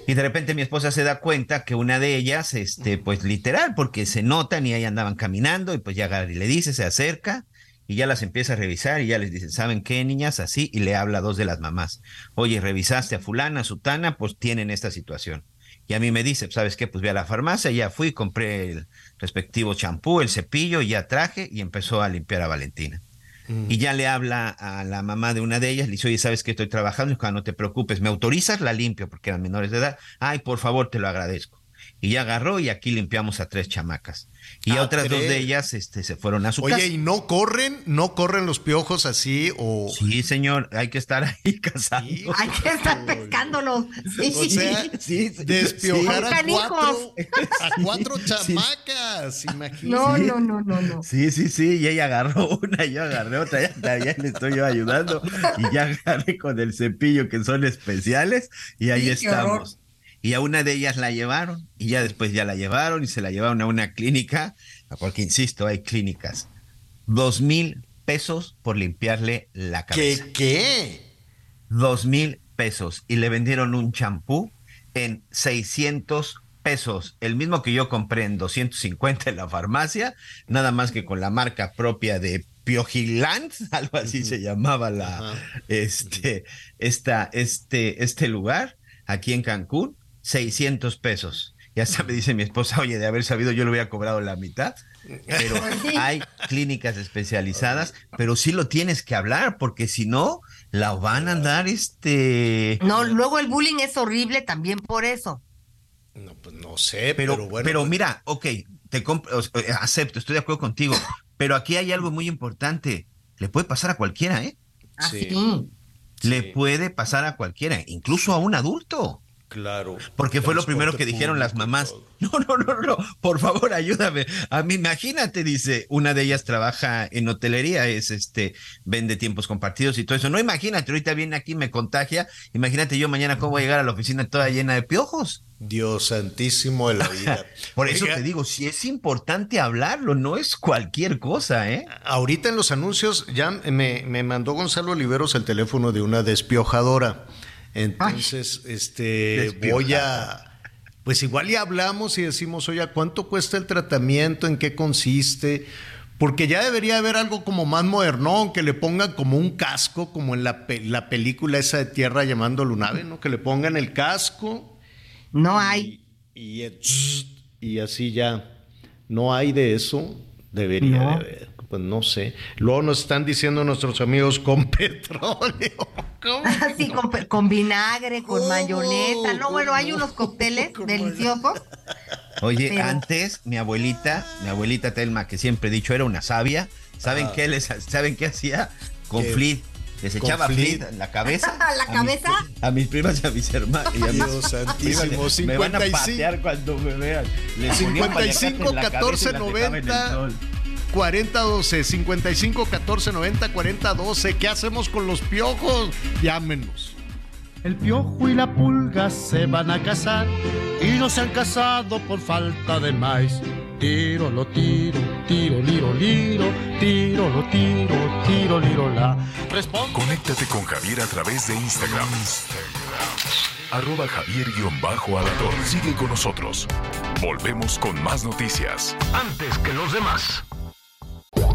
Y de repente mi esposa se da cuenta que una de ellas, este, pues literal, porque se notan y ahí andaban caminando y pues ya agarra y le dice, se acerca y ya las empieza a revisar y ya les dice, ¿saben qué, niñas? Así y le habla a dos de las mamás. Oye, revisaste a fulana, a sutana, pues tienen esta situación. Y a mí me dice, ¿sabes qué? Pues voy a la farmacia, ya fui, compré el respectivo champú, el cepillo, ya traje y empezó a limpiar a Valentina. Y ya le habla a la mamá de una de ellas, le dice, oye, ¿sabes que estoy trabajando? Y "Ah, no te preocupes, ¿me autorizas? La limpio, porque eran menores de edad. Ay, por favor, te lo agradezco. Y ya agarró y aquí limpiamos a tres chamacas. Y Ah, otras dos de ellas este, se fueron a su Oye, casa. ¿y no corren? ¿No corren los piojos así o...? Sí, señor, hay que estar ahí cazando. Hay que estar pescándolos. Sí. O sea, Sí, sí, despiojar sí. a cuatro, a cuatro Sí. chamacas, imagínate. No, no, no, no, no. Sí, sí, sí, y ella agarró una, yo agarré otra, ya, ya le estoy yo ayudando, y ya agarré con el cepillo que son especiales, y ahí horror. Y a una de ellas la llevaron, y ya después ya la llevaron, y se la llevaron a una clínica, porque insisto, hay clínicas, dos mil pesos por limpiarle la cabeza. ¿Qué? ¿Qué? Dos mil pesos. Y le vendieron un champú en 600 pesos, el mismo que yo compré en 250 en la farmacia, nada más que con la marca propia de Piojiland, algo así se llamaba la, este, esta, este, este lugar, aquí en Cancún, 600 pesos. Ya hasta me dice mi esposa, oye, de haber sabido yo le hubiera cobrado la mitad. Pero hay clínicas especializadas, pero sí lo tienes que hablar, porque si no, la van a andar este. No, luego el bullying es horrible también por eso. No, pues no sé, pero, pero, bueno. Pero pues- mira, ok, te sea, acepto, estoy de acuerdo contigo. Pero aquí hay algo muy importante. Le puede pasar a cualquiera, ¿eh? Así. Le puede pasar a cualquiera, incluso a un adulto. Claro. Porque fue lo primero que dijeron las mamás. No, no, no, no, por favor, ayúdame. A mí, imagínate, dice, una de ellas trabaja en hotelería, es este, vende tiempos compartidos y todo eso. No, imagínate, ahorita viene aquí, me contagia. Imagínate yo mañana cómo voy a llegar a la oficina toda llena de piojos. Dios santísimo de la vida. Por eso Oiga, te digo, si es importante hablarlo, no es cualquier cosa, ¿eh? Ahorita en los anuncios ya me, me mandó Gonzalo Oliveros el teléfono de una despiojadora. Entonces, este, voy a, pues igual ya hablamos y decimos, oye, ¿cuánto cuesta el tratamiento? ¿En qué consiste? Porque ya debería haber algo como más modernón, que le pongan como un casco, como en la, pe- la película esa de Tierra llamando Lunave, ¿no? Que le pongan el casco. No hay. Y, y, y así ya. No hay de eso. Debería No. de haber. Pues no sé. Luego nos están diciendo nuestros amigos con petróleo. Así con, pe- con vinagre, con mayonesa. No, bueno, hay unos cócteles deliciosos. Oye, Pero- antes mi abuelita, mi abuelita Telma, que siempre he dicho era una sabia, ¿saben Ah. qué les saben qué hacía? Con ¿Qué? flit. Les ¿Con echaba flit? en la cabeza. ¿La a mis cabeza? pri- A mis primas y a mis hermanos. y a mis Dios santísimo, Me van a 55. patear cuando me vean. Les ponía un paliacate 55 en la cabeza y 14 las dejaba en el 90 sol. 40 12 55 14 90 40 12 ¿Qué hacemos con los piojos? Llámenos. El piojo y la pulga se van a casar y no se han casado por falta de maíz. Tiro, lo tiro, tiro, liro, liro, tiro, lo tiro, tiro, liro, la. Responde. Conéctate con Javier a través de Instagram. Arroba Javier-Alator. Sigue con nosotros. Volvemos con más noticias. Antes que los demás.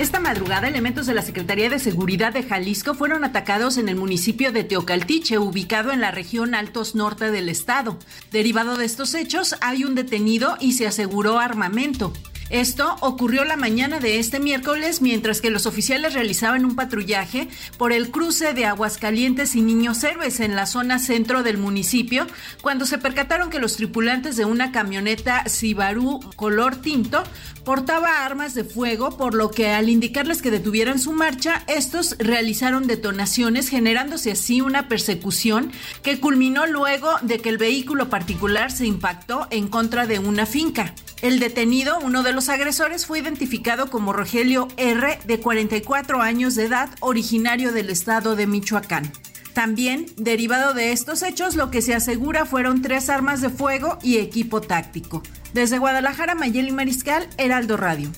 Esta madrugada, elementos de la Secretaría de Seguridad de Jalisco fueron atacados en el municipio de Teocaltiche, ubicado en la región Altos Norte del estado. Derivado de estos hechos, hay un detenido y se aseguró armamento. Esto ocurrió la mañana de este miércoles mientras que los oficiales realizaban un patrullaje por el cruce de Aguascalientes y Niños Héroes en la zona centro del municipio, cuando se percataron que los tripulantes de una camioneta Cibarú color tinto portaba armas de fuego, por lo que al indicarles que detuvieran su marcha, estos realizaron detonaciones, generándose así una persecución que culminó luego de que el vehículo particular se impactó en contra de una finca. El detenido, uno de los agresores, fue identificado como Rogelio R., de 44 años de edad, originario del estado de Michoacán. También, derivado de estos hechos, lo que se asegura fueron tres armas de fuego y equipo táctico. Desde Guadalajara, Mayeli Mariscal, Heraldo Radio.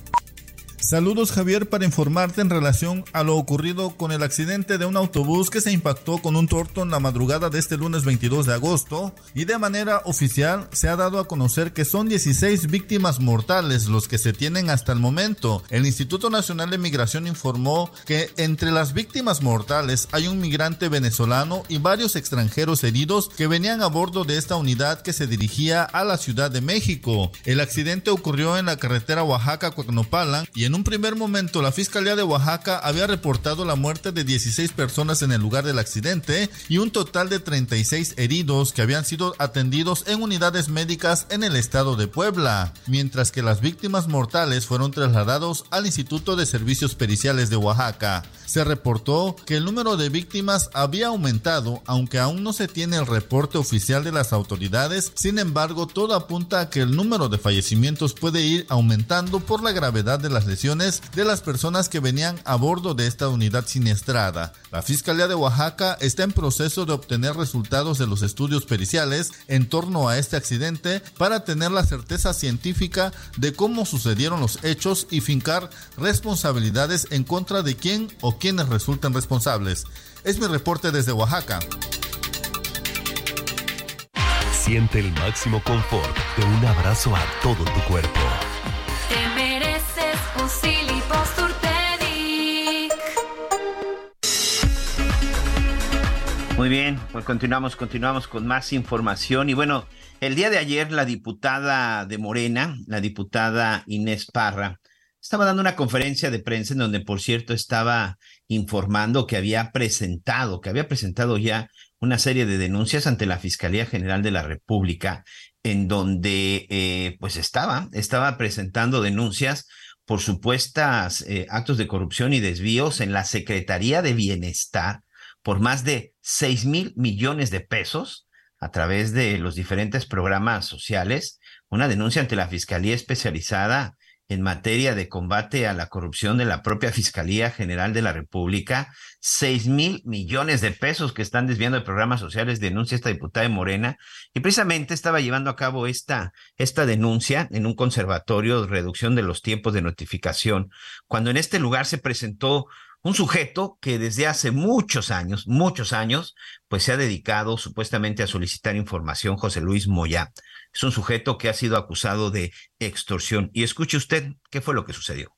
Saludos Javier para informarte en relación a lo ocurrido con el accidente de un autobús que se impactó con un torto en la madrugada de este lunes 22 de agosto y de manera oficial se ha dado a conocer que son 16 víctimas mortales los que se tienen hasta el momento. El Instituto Nacional de Migración informó que entre las víctimas mortales hay un migrante venezolano y varios extranjeros heridos que venían a bordo de esta unidad que se dirigía a la Ciudad de México. El accidente ocurrió en la carretera Oaxaca-Coacnopalan y en un un primer momento, la Fiscalía de Oaxaca había reportado la muerte de 16 personas en el lugar del accidente y un total de 36 heridos que habían sido atendidos en unidades médicas en el estado de Puebla, mientras que las víctimas mortales fueron trasladados al Instituto de Servicios Periciales de Oaxaca. Se reportó que el número de víctimas había aumentado, aunque aún no se tiene el reporte oficial de las autoridades, sin embargo todo apunta a que el número de fallecimientos puede ir aumentando por la gravedad de las lesiones de las personas que venían a bordo de esta unidad siniestrada. La Fiscalía de Oaxaca está en proceso de obtener resultados de los estudios periciales en torno a este accidente para tener la certeza científica de cómo sucedieron los hechos y fincar responsabilidades en contra de quién o quienes resulten responsables. Es mi reporte desde Oaxaca. Siente el máximo confort de un abrazo a todo tu cuerpo. Muy bien, pues continuamos, continuamos con más información. Y bueno, el día de ayer la diputada de Morena, la diputada Inés Parra, estaba dando una conferencia de prensa en donde, por cierto, estaba informando que había presentado, que había presentado ya una serie de denuncias ante la Fiscalía General de la República, en donde eh, pues estaba, estaba presentando denuncias por supuestas eh, actos de corrupción y desvíos en la Secretaría de Bienestar por más de 6 mil millones de pesos a través de los diferentes programas sociales, una denuncia ante la Fiscalía Especializada en materia de combate a la corrupción de la propia Fiscalía General de la República, seis mil millones de pesos que están desviando de programas sociales, denuncia esta diputada de Morena, y precisamente estaba llevando a cabo esta, esta denuncia en un conservatorio de reducción de los tiempos de notificación, cuando en este lugar se presentó un sujeto que desde hace muchos años, muchos años, pues se ha dedicado supuestamente a solicitar información, José Luis Moya. Es un sujeto que ha sido acusado de extorsión. Y escuche usted qué fue lo que sucedió.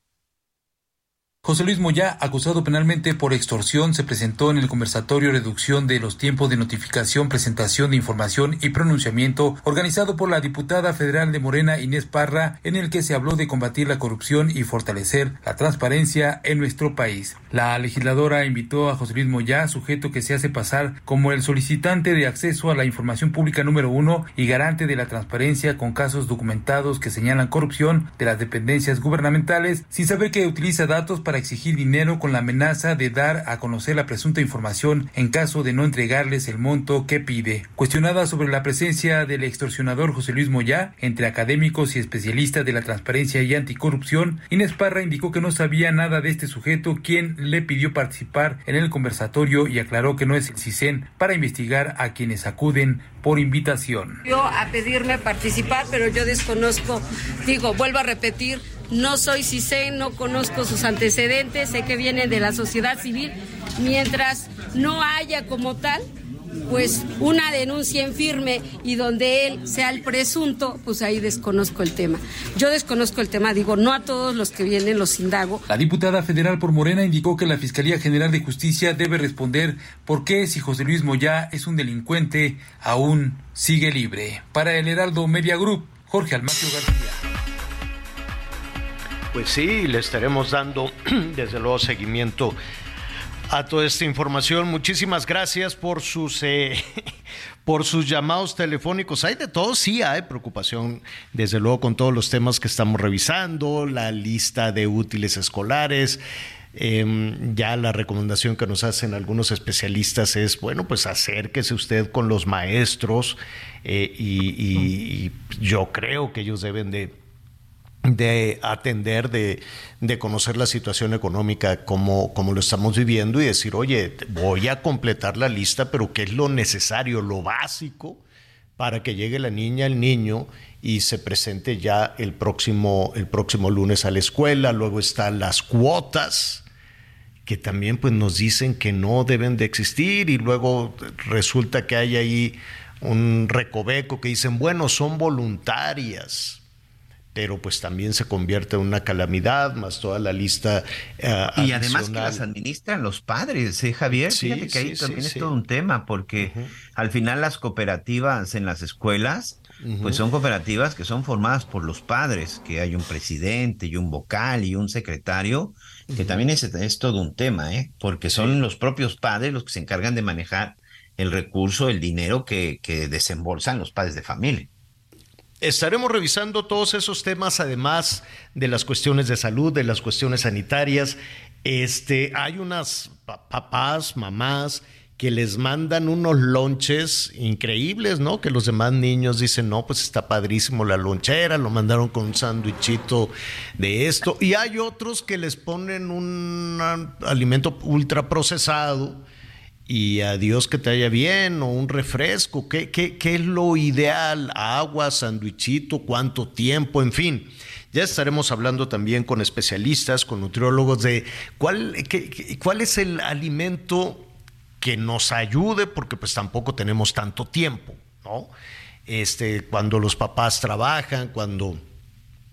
José Luis Moya, acusado penalmente por extorsión, se presentó en el conversatorio Reducción de los tiempos de notificación, presentación de información y pronunciamiento organizado por la diputada federal de Morena Inés Parra, en el que se habló de combatir la corrupción y fortalecer la transparencia en nuestro país. La legisladora invitó a José Luis Moya, sujeto que se hace pasar como el solicitante de acceso a la información pública número uno y garante de la transparencia con casos documentados que señalan corrupción de las dependencias gubernamentales, sin saber que utiliza datos para exigir dinero con la amenaza de dar a conocer la presunta información en caso de no entregarles el monto que pide. Cuestionada sobre la presencia del extorsionador José Luis Moya entre académicos y especialistas de la transparencia y anticorrupción, Inés Parra indicó que no sabía nada de este sujeto, quien le pidió participar en el conversatorio y aclaró que no es el CISEN para investigar a quienes acuden por invitación. Yo a pedirme participar, pero yo desconozco, digo, vuelvo a repetir, no soy CISEN, no conozco sus antecedentes, sé que vienen de la sociedad civil, mientras no haya como tal pues una denuncia en firme y donde él sea el presunto, pues ahí desconozco el tema. Yo desconozco el tema, digo, no a todos los que vienen los indago. La diputada federal por Morena indicó que la Fiscalía General de Justicia debe responder por qué si José Luis Moya es un delincuente, aún sigue libre. Para el Heraldo Media Group, Jorge Almacio García. Pues sí, le estaremos dando desde luego seguimiento a toda esta información. Muchísimas gracias por sus eh, por sus llamados telefónicos. Hay de todo, sí hay preocupación, desde luego con todos los temas que estamos revisando, la lista de útiles escolares. Em, ya la recomendación que nos hacen algunos especialistas es, bueno, pues acérquese usted con los maestros eh, y, y yo creo que ellos deben de de atender, de, de, conocer la situación económica como, como lo estamos viviendo y decir, oye, voy a completar la lista, pero ¿qué es lo necesario, lo básico para que llegue la niña, el niño y se presente ya el próximo, el próximo lunes a la escuela? Luego están las cuotas que también pues nos dicen que no deben de existir y luego resulta que hay ahí un recoveco que dicen, bueno, son voluntarias pero pues también se convierte en una calamidad, más toda la lista. eh, Y además que las administran los padres, ¿eh, Javier? Sí, Fíjate que ahí sí, también es todo un tema, porque al final las cooperativas en las escuelas, pues son cooperativas que son formadas por los padres, que hay un presidente y un vocal y un secretario, que también es, es todo un tema, ¿eh? Porque son los propios padres los que se encargan de manejar el recurso, el dinero que, que desembolsan los padres de familia. Estaremos revisando todos esos temas, además de las cuestiones de salud, de las cuestiones sanitarias. Este, hay unas pa- papás, mamás que les mandan unos lonches increíbles, ¿no? Que los demás niños dicen, no, pues está padrísimo la lonchera, lo mandaron con un sándwichito de esto. Y hay otros que les ponen un ah, alimento ultra procesado y a Dios que te haya bien o un refresco. ¿Qué, qué, qué es lo ideal? ¿Agua, sandwichito? ¿Cuánto tiempo? En fin. Ya estaremos hablando también con especialistas, con nutriólogos de cuál, cuál es el alimento que nos ayude, porque pues tampoco tenemos tanto tiempo, ¿no? Este, cuando los papás trabajan, cuando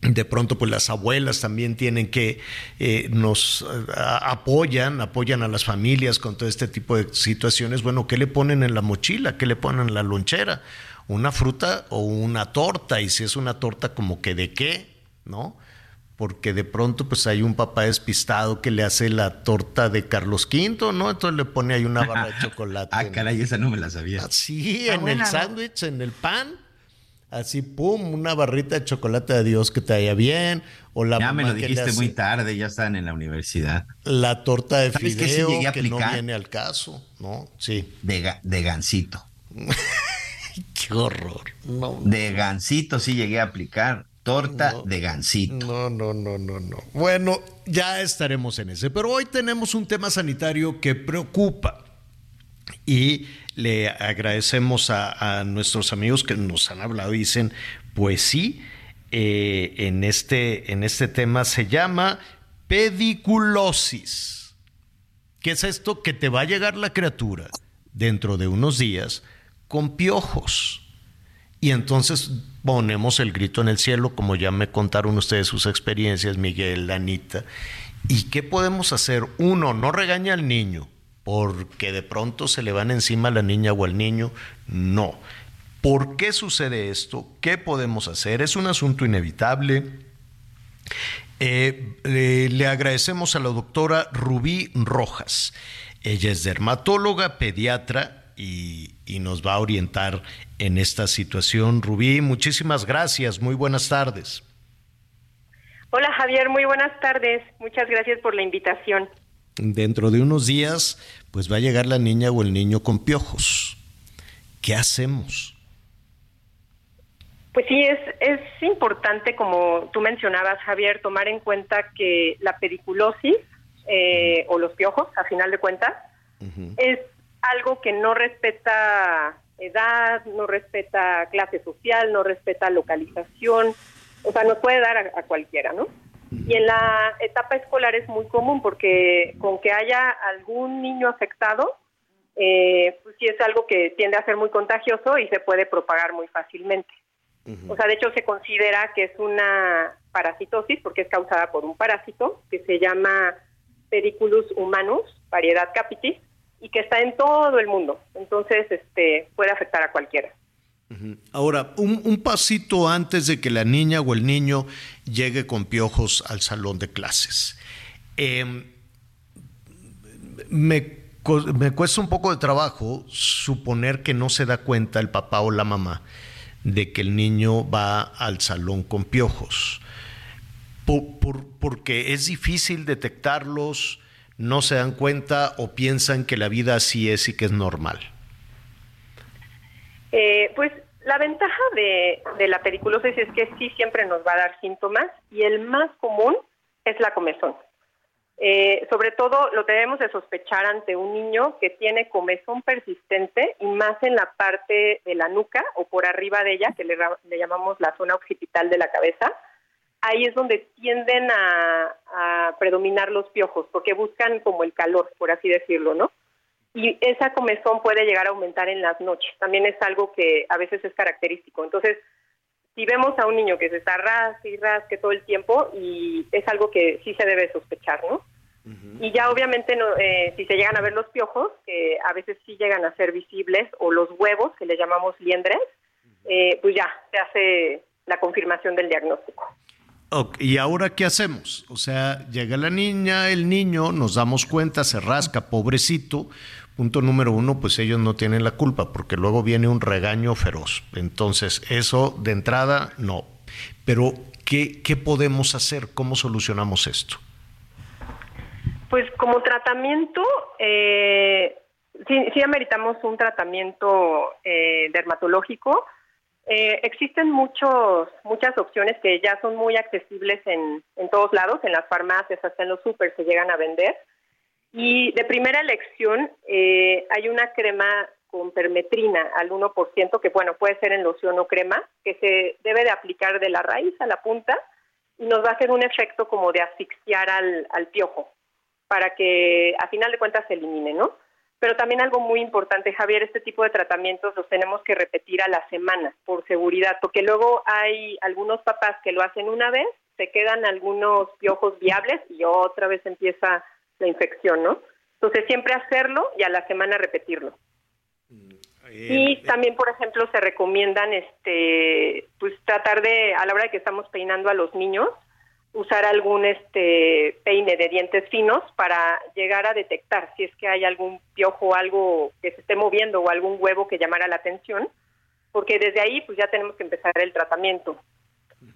de pronto pues las abuelas también tienen que eh, nos eh, a- apoyan apoyan a las familias con todo este tipo de situaciones bueno qué le ponen en la mochila qué le ponen en la lonchera una fruta o una torta y si es una torta como que de qué no porque de pronto pues hay un papá despistado que le hace la torta de Carlos V, ¿no? Entonces le pone ahí una barra de chocolate. Ah, caray, esa no me la sabía. Sí, Está en buena, el ¿no? sándwich, en el pan. Así, pum, una barrita de chocolate de Dios que te vaya bien. O la Ya me lo dijiste hace muy tarde, ya estaban en la universidad. La torta de ¿Sabes qué sí fideo llegué a que no viene al caso, ¿no? Sí. De, de gansito. Qué horror. No. De gansito sí llegué a aplicar. Torta de gansito. No, no, no, no, no. Bueno, ya estaremos en ese. Pero hoy tenemos un tema sanitario que preocupa. Y le agradecemos a, nuestros amigos que nos han hablado y dicen, pues sí, eh, en, este, en este tema se llama pediculosis. ¿Qué es esto? Que te va a llegar la criatura dentro de unos días con piojos. Y entonces ponemos el grito en el cielo, como ya me contaron ustedes sus experiencias, Miguel, Anita. ¿Y qué podemos hacer? Uno, no regaña al niño, porque de pronto se le van encima a la niña o al niño. No. ¿Por qué sucede esto? ¿Qué podemos hacer? Es un asunto inevitable. Eh, eh, le agradecemos a la doctora Rubí Rojas. Ella es dermatóloga, pediatra y, y nos va a orientar en esta situación. Rubí, muchísimas gracias. Muy buenas tardes. Hola Javier, muy buenas tardes. Muchas gracias por la invitación. Dentro de unos días, pues va a llegar la niña o el niño con piojos. ¿Qué hacemos? Pues sí, es, es importante, como tú mencionabas, Javier, tomar en cuenta que la pediculosis eh, o los piojos, a final de cuentas, es algo que no respeta edad, no respeta clase social, no respeta localización, o sea, nos puede dar a, a cualquiera, ¿no? Y en la etapa escolar es muy común porque con que haya algún niño afectado, eh, pues sí es algo que tiende a ser muy contagioso y se puede propagar muy fácilmente. O sea, de hecho se considera que es una parasitosis porque es causada por un parásito que se llama Pediculus humanus, variedad capitis, y que está en todo el mundo. Entonces, este, puede afectar a cualquiera. Ahora, un, un pasito antes de que la niña o el niño llegue con piojos al salón de clases. Em, me, me cuesta un poco de trabajo suponer que no se da cuenta el papá o la mamá de que el niño va al salón con piojos. Por- por- porque es difícil detectarlos, no se dan cuenta o piensan que la vida así es y que es normal. Eh, pues la ventaja de, de la pediculosis es que sí siempre nos va a dar síntomas y el más común es la comezón. Eh, sobre todo lo debemos de sospechar ante un niño que tiene comezón persistente y más en la parte de la nuca o por arriba de ella, que le llamamos la zona occipital de la cabeza. Ahí es donde tienden a, a predominar los piojos, porque buscan como el calor, por así decirlo, ¿no? Y esa comezón puede llegar a aumentar en las noches. También es algo que a veces es característico. Entonces, si vemos a un niño que se está rasque y rasque todo el tiempo y es algo que sí se debe sospechar, ¿no? Y ya obviamente no, eh, si se llegan a ver los piojos, que a veces sí llegan a ser visibles, o los huevos, que le llamamos liendres, eh, pues ya se hace la confirmación del diagnóstico. ¿Y ahora qué hacemos? O sea, llega la niña, el niño, nos damos cuenta, se rasca, pobrecito. Punto número uno, pues ellos no tienen la culpa, porque luego viene un regaño feroz. Entonces, eso de entrada, no. Pero, ¿qué, qué podemos hacer? ¿Cómo solucionamos esto? Pues como tratamiento, eh, sí, sí ameritamos un tratamiento eh, dermatológico. Eh, existen muchos, muchas opciones que ya son muy accesibles en, en todos lados, en las farmacias, hasta en los super se llegan a vender. Y de primera elección eh, hay una crema con permetrina al 1%, que bueno, puede ser en loción o crema, que se debe de aplicar de la raíz a la punta y nos va a hacer un efecto como de asfixiar al, al piojo para que a final de cuentas se elimine, ¿no? Pero también algo muy importante, Javier, este tipo de tratamientos los tenemos que repetir a la semana por seguridad, porque luego hay algunos papás que lo hacen una vez, se quedan algunos piojos viables y otra vez empieza la infección, ¿no? Entonces siempre hacerlo y a la semana repetirlo. Y también, por ejemplo, se recomiendan, este, pues tratar de, a la hora de que estamos peinando a los niños, usar algún este peine de dientes finos para llegar a detectar si es que hay algún piojo o algo que se esté moviendo o algún huevo que llamara la atención, porque desde ahí pues ya tenemos que empezar el tratamiento.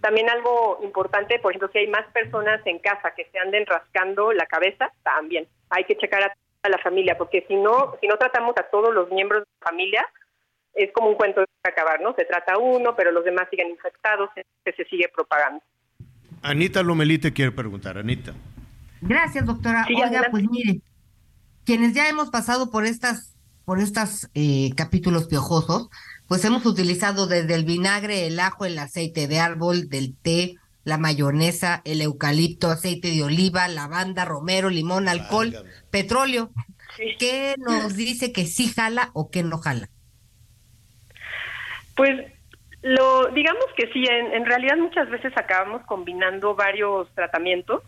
También algo importante, por ejemplo, si hay más personas en casa que se anden rascando la cabeza, también hay que checar a a la familia, porque si no, si no tratamos a todos los miembros de la familia, es como un cuento de acabar, ¿no? Se trata uno, pero los demás siguen infectados, que se sigue propagando. Anita Lomelí te quiere preguntar, Anita. Gracias, doctora. Sí, Oiga, adelante. pues mire, quienes ya hemos pasado por estas, por estas eh, capítulos piojosos, pues hemos utilizado desde el vinagre, el ajo, el aceite de árbol, del té, la mayonesa, el eucalipto, aceite de oliva, lavanda, romero, limón, alcohol, petróleo. ¿Qué nos dice que sí jala o que no jala? Pues lo digamos que sí, en, en realidad muchas veces acabamos combinando varios tratamientos,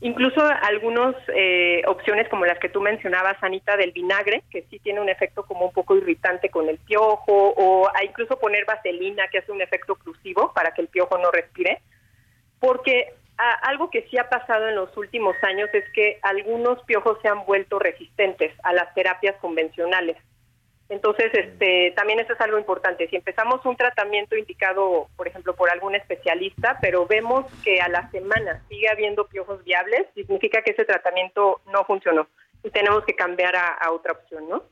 incluso algunas eh, opciones como las que tú mencionabas, Anita, del vinagre, que sí tiene un efecto como un poco irritante con el piojo, o incluso poner vaselina, que hace un efecto oclusivo para que el piojo no respire, porque a- algo que sí ha pasado en los últimos años es que algunos piojos se han vuelto resistentes a las terapias convencionales. Entonces, este, también eso es algo importante. Si empezamos un tratamiento indicado, por ejemplo, por algún especialista, pero vemos que a la semana sigue habiendo piojos viables, significa que ese tratamiento no funcionó y tenemos que cambiar a, a otra opción, ¿no?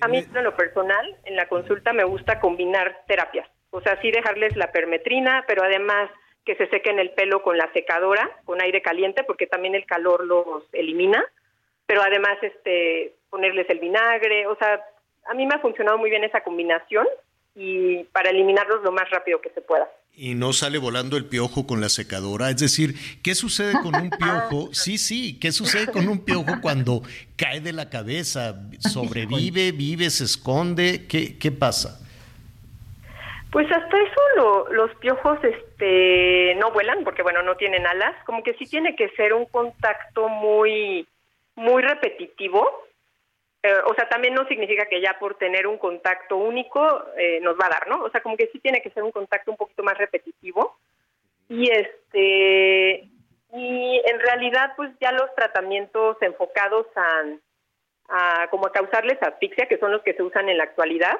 A mí, en lo personal, en la consulta me gusta combinar terapias. O sea, sí dejarles la permetrina, pero además que se sequen el pelo con la secadora, con aire caliente, porque también el calor los elimina. Pero además, este, ponerles el vinagre. O sea, a mí me ha funcionado muy bien esa combinación y para eliminarlos lo más rápido que se pueda. Y no sale volando el piojo con la secadora. Es decir, ¿qué sucede con un piojo? Sí, sí, ¿qué sucede con un piojo cuando cae de la cabeza? ¿Sobrevive, vive, se esconde? ¿Qué, qué pasa? Pues hasta eso lo- los piojos este no vuelan porque bueno no tienen alas como que sí tiene que ser un contacto muy muy repetitivo Eh, o sea también no significa que ya por tener un contacto único eh, nos va a dar no o sea como que sí tiene que ser un contacto un poquito más repetitivo y este y en realidad pues ya los tratamientos enfocados a, a como a causarles asfixia que son los que se usan en la actualidad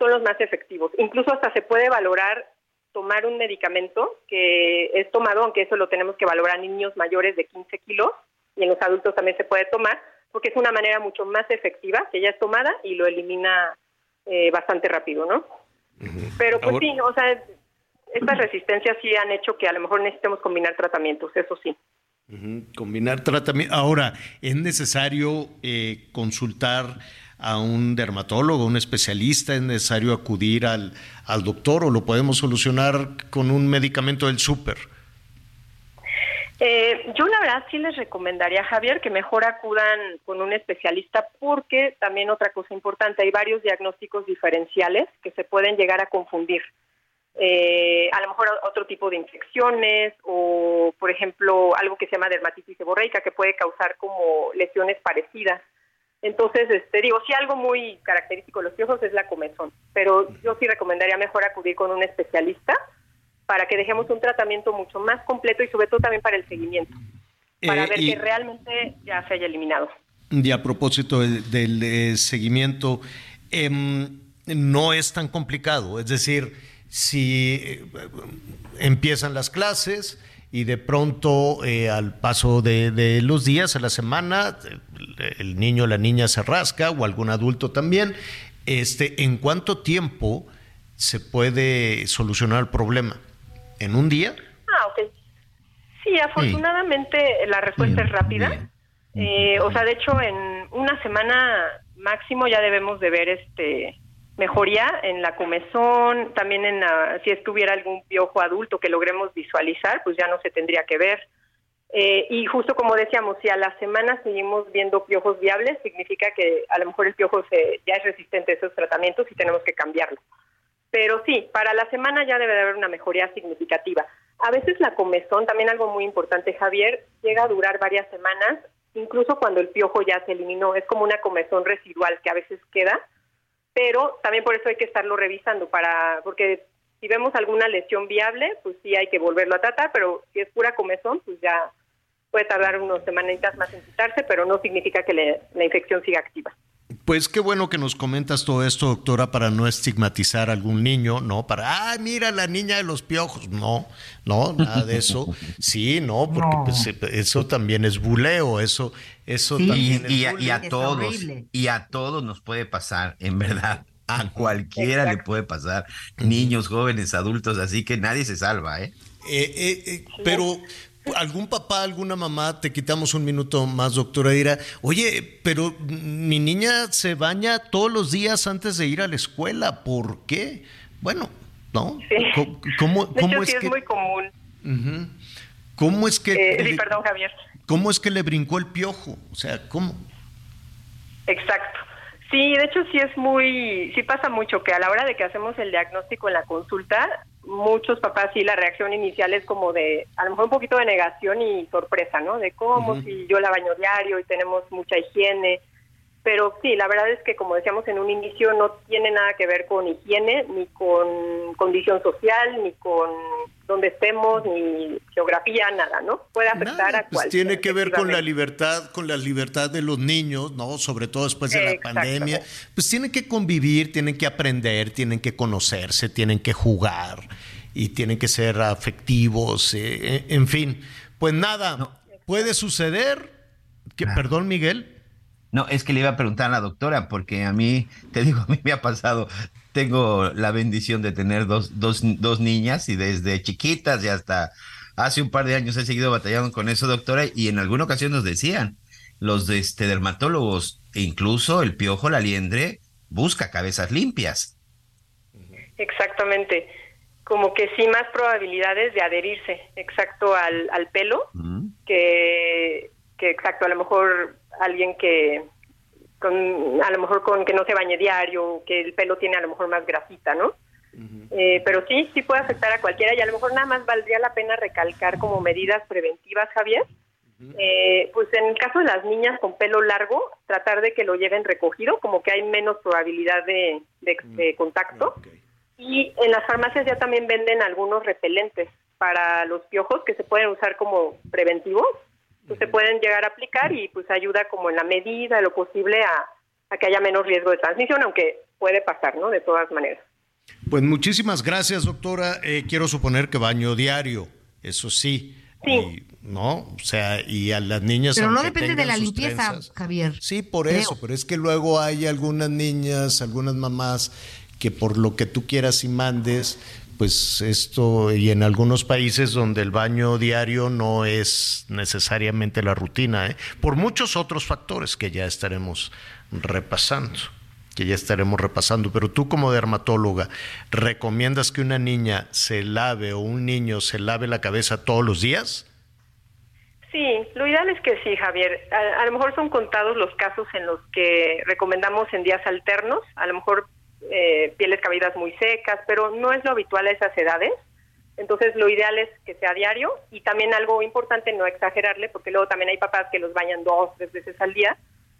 son los más efectivos. Incluso hasta se puede valorar tomar un medicamento que es tomado, aunque eso lo tenemos que valorar en niños mayores de 15 kilos y en los adultos también se puede tomar, porque es una manera mucho más efectiva que ya es tomada y lo elimina eh, bastante rápido, ¿no? Pero pues Ahora- sí, o sea, estas resistencias sí han hecho que a lo mejor necesitemos combinar tratamientos, eso sí. Combinar tratamiento. Ahora, ¿es necesario eh, consultar a un dermatólogo, un especialista? ¿Es necesario acudir al, al doctor o lo podemos solucionar con un medicamento del súper? Eh, yo la verdad sí les recomendaría, Javier, que mejor acudan con un especialista porque también otra cosa importante, hay varios diagnósticos diferenciales que se pueden llegar a confundir. eh, a lo mejor otro tipo de infecciones o, por ejemplo, algo que se llama dermatitis seborreica que puede causar como lesiones parecidas. Entonces, este, digo, sí algo muy característico de los piojos es la comezón, pero yo sí recomendaría mejor acudir con un especialista para que dejemos un tratamiento mucho más completo y sobre todo también para el seguimiento, para Eh, ver y- que realmente ya se haya eliminado. Y a propósito del, del, eh, seguimiento, em, no es tan complicado. Es decir, si eh, empiezan las clases y de pronto eh, al paso de, de los días, a la semana, el, el niño o la niña se rasca o algún adulto también, este, ¿en cuánto tiempo se puede solucionar el problema? ¿En un día? Ah, ok. Sí, afortunadamente la respuesta es rápida. Eh, o sea, de hecho, en una semana máximo ya debemos de ver este mejoría en la comezón, también en la, si estuviera algún piojo adulto que logremos visualizar, pues ya no se tendría que ver. Eh, y justo como decíamos, si a la semana seguimos viendo piojos viables, significa que a lo mejor el piojo se, ya es resistente a esos tratamientos y tenemos que cambiarlo. Pero sí, para la semana ya debe de haber una mejoría significativa. A veces la comezón, también algo muy importante, Javier, llega a durar varias semanas, incluso cuando el piojo ya se eliminó. Es como una comezón residual que a veces queda, pero también por eso hay que estarlo revisando, para porque si vemos alguna lesión viable, pues sí hay que volverlo a tratar, pero si es pura comezón, pues ya puede tardar unas semanitas más en quitarse, pero no significa que le- la infección siga activa. Pues qué bueno que nos comentas todo esto, doctora, para no estigmatizar a algún niño, ¿no? Para, ah, mira la niña de los piojos. No, no, nada de eso. Sí, no, porque pues, eh, eso también es buleo, eso, eso y, también es y a, y bullying. a todos, y a todos nos puede pasar, en verdad. A cualquiera le puede pasar, niños, jóvenes, adultos, así que nadie se salva, ¿eh? Eh, eh, eh, pero algún papá, alguna mamá, te quitamos un minuto más, doctora, dirá, oye, pero mi niña se baña todos los días antes de ir a la escuela, ¿por qué? Bueno, ¿no? ¿Cómo, cómo, De hecho, es sí es que, muy común. ¿Cómo es que Eh, sí, perdón, Javier. cómo es que le brincó el piojo? O sea, ¿cómo? Exacto. Sí, de hecho sí es muy, sí pasa mucho que a la hora de que hacemos el diagnóstico en la consulta, muchos papás sí la reacción inicial es como de, a lo mejor un poquito de negación y sorpresa, ¿no? De cómo si yo la baño diario y tenemos mucha higiene. Pero sí, la verdad es que como decíamos en un inicio, no tiene nada que ver con higiene, ni con condición social, ni con dónde estemos, ni geografía, nada, ¿no? Puede afectar a Pues tiene que ver con la libertad, con la libertad de los niños, ¿no? Sobre todo después de la pandemia. Pues tienen que convivir, tienen que aprender, tienen que conocerse, tienen que jugar y tienen que ser afectivos, eh, en fin. Pues nada, puede suceder. Que, Perdón, Miguel. No, es que le iba a preguntar a la doctora, porque a mí, te digo, a mí me ha pasado, tengo la bendición de tener dos, dos, dos niñas y desde chiquitas y hasta hace un par de años he seguido batallando con eso, doctora, y en alguna ocasión nos decían, los de este, dermatólogos, e incluso el piojo, la liendre, busca cabezas limpias. Exactamente. Como que sí más probabilidades de adherirse, exacto, al, al pelo, que, que exacto, a lo mejor alguien que con, a lo mejor con que no se bañe diario, que el pelo tiene a lo mejor más grasita, ¿no? Eh, pero sí, sí puede afectar a cualquiera y a lo mejor nada más valdría la pena recalcar como medidas preventivas, Javier. Eh, pues en el caso de las niñas con pelo largo, tratar de que lo lleven recogido, como que hay menos probabilidad de, de- de contacto. Y en las farmacias ya también venden algunos repelentes para los piojos que se pueden usar como preventivos. Pues se pueden llegar a aplicar y pues ayuda como en la medida de lo posible a, a que haya menos riesgo de transmisión, aunque puede pasar, ¿no? De todas maneras. Pues muchísimas gracias, doctora. Eh, quiero suponer que baño diario, eso sí. Y, ¿No? O sea, y a las niñas. Pero no depende de la limpieza, trenzas- Javier. Sí, por Creo. eso, pero es que luego hay algunas niñas, algunas mamás que por lo que tú quieras y mandes, pues esto, y en algunos países donde el baño diario no es necesariamente la rutina, ¿eh? por muchos otros factores que ya estaremos repasando, que ya estaremos repasando, pero tú como dermatóloga, ¿recomiendas que una niña se lave o un niño se lave la cabeza todos los días? Sí, lo ideal es que sí, Javier. A, a lo mejor son contados los casos en los que recomendamos en días alternos. A lo mejor eh, pieles caídas muy secas, pero no es lo habitual a esas edades. Entonces, lo ideal es que sea diario y también algo importante, no exagerarle, porque luego también hay papás que los bañan dos, tres veces al día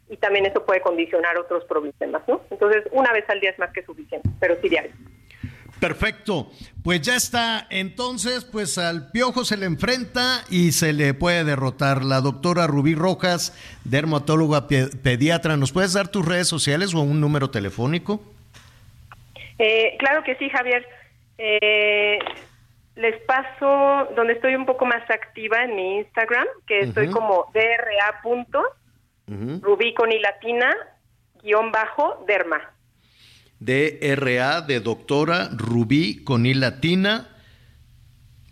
y también eso puede condicionar otros problemas, ¿no? Entonces, una vez al día es más que suficiente, pero sí diario. Perfecto. Pues ya está. Entonces, pues al piojo se le enfrenta y se le puede derrotar. La doctora Rubí Rojas, dermatóloga pe- pediatra, ¿nos puedes dar tus redes sociales o un número telefónico? Eh, claro que sí, Javier. Eh, les paso donde estoy un poco más activa en mi Instagram, que estoy como DRA punto, Rubí con y latina, guion bajo, derma. DRA de doctora Rubí con I latina,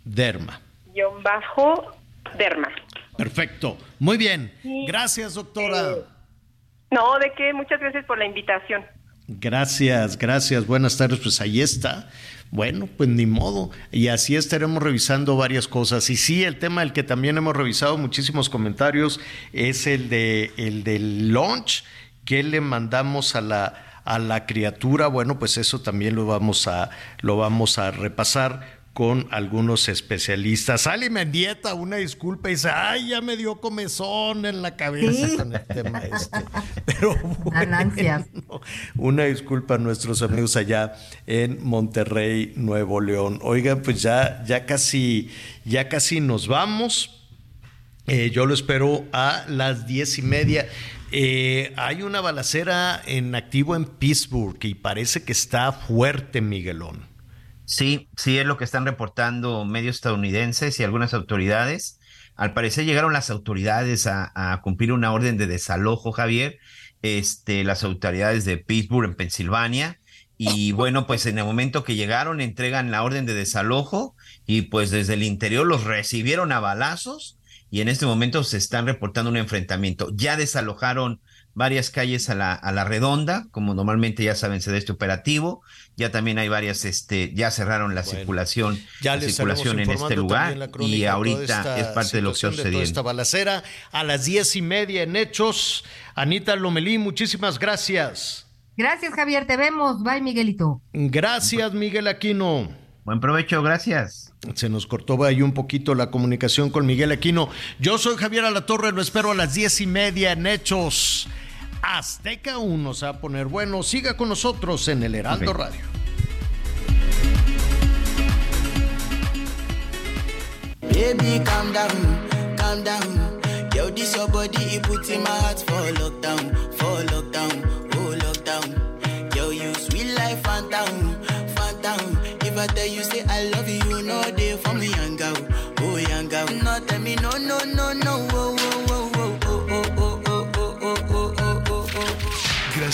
derma. Guión bajo, derma. Perfecto. Muy bien. Sí. Gracias, doctora. No, de qué, muchas gracias por la invitación. Gracias, gracias. Buenas tardes. Pues ahí está. Bueno, pues ni modo. Y así estaremos revisando varias cosas. Y sí, el tema del que también hemos revisado muchísimos comentarios es el de el del launch que le mandamos a la a la criatura. Bueno, pues eso también lo vamos a lo vamos a repasar con algunos especialistas. Ali Mendieta, una disculpa, y dice, ay, ya me dio comezón en la cabeza Sí. con el tema este. Pero bueno, una disculpa a nuestros amigos allá en Monterrey, Nuevo León. Oigan, pues ya, ya casi, ya casi nos vamos. Eh, yo lo espero a las diez y media. Eh, hay una balacera en activo en Pittsburgh y parece que está fuerte, Miguelón. Sí, sí es lo que están reportando medios estadounidenses y algunas autoridades. Al parecer llegaron las autoridades a, cumplir una orden de desalojo, Javier. Este, las autoridades de Pittsburgh en Pensilvania. Y bueno, pues en el momento que llegaron, entregan la orden de desalojo y pues desde el interior los recibieron a balazos y en este momento se están reportando un enfrentamiento. Ya desalojaron varias calles a la, a la redonda, como normalmente ya saben se da este operativo. Ya también hay varias, este, ya cerraron la circulación, Ya la circulación en este lugar la y ahorita es parte de lo que sucediendo. esta balacera a las diez y media en Hechos. Anita Lomelí, muchísimas gracias. Gracias, Javier. Te vemos. Bye, Miguelito. Gracias, Miguel Aquino. Buen provecho, gracias. Se nos cortó ahí un poquito la comunicación con Miguel Aquino. Yo soy Javier Alatorre, lo espero a las diez y media en Hechos. Azteca 1 se va a poner bueno. Siga con nosotros en el Heraldo Ok. Radio. Baby, calm down, calm down. Yo, this your body, it puts in my heart for lockdown, for lockdown, oh lockdown. Yo, you sweet life, phantom, phantom. If I tell you say I love you, you know they for me, young girl, oh young girl. No, tell me no, no, no,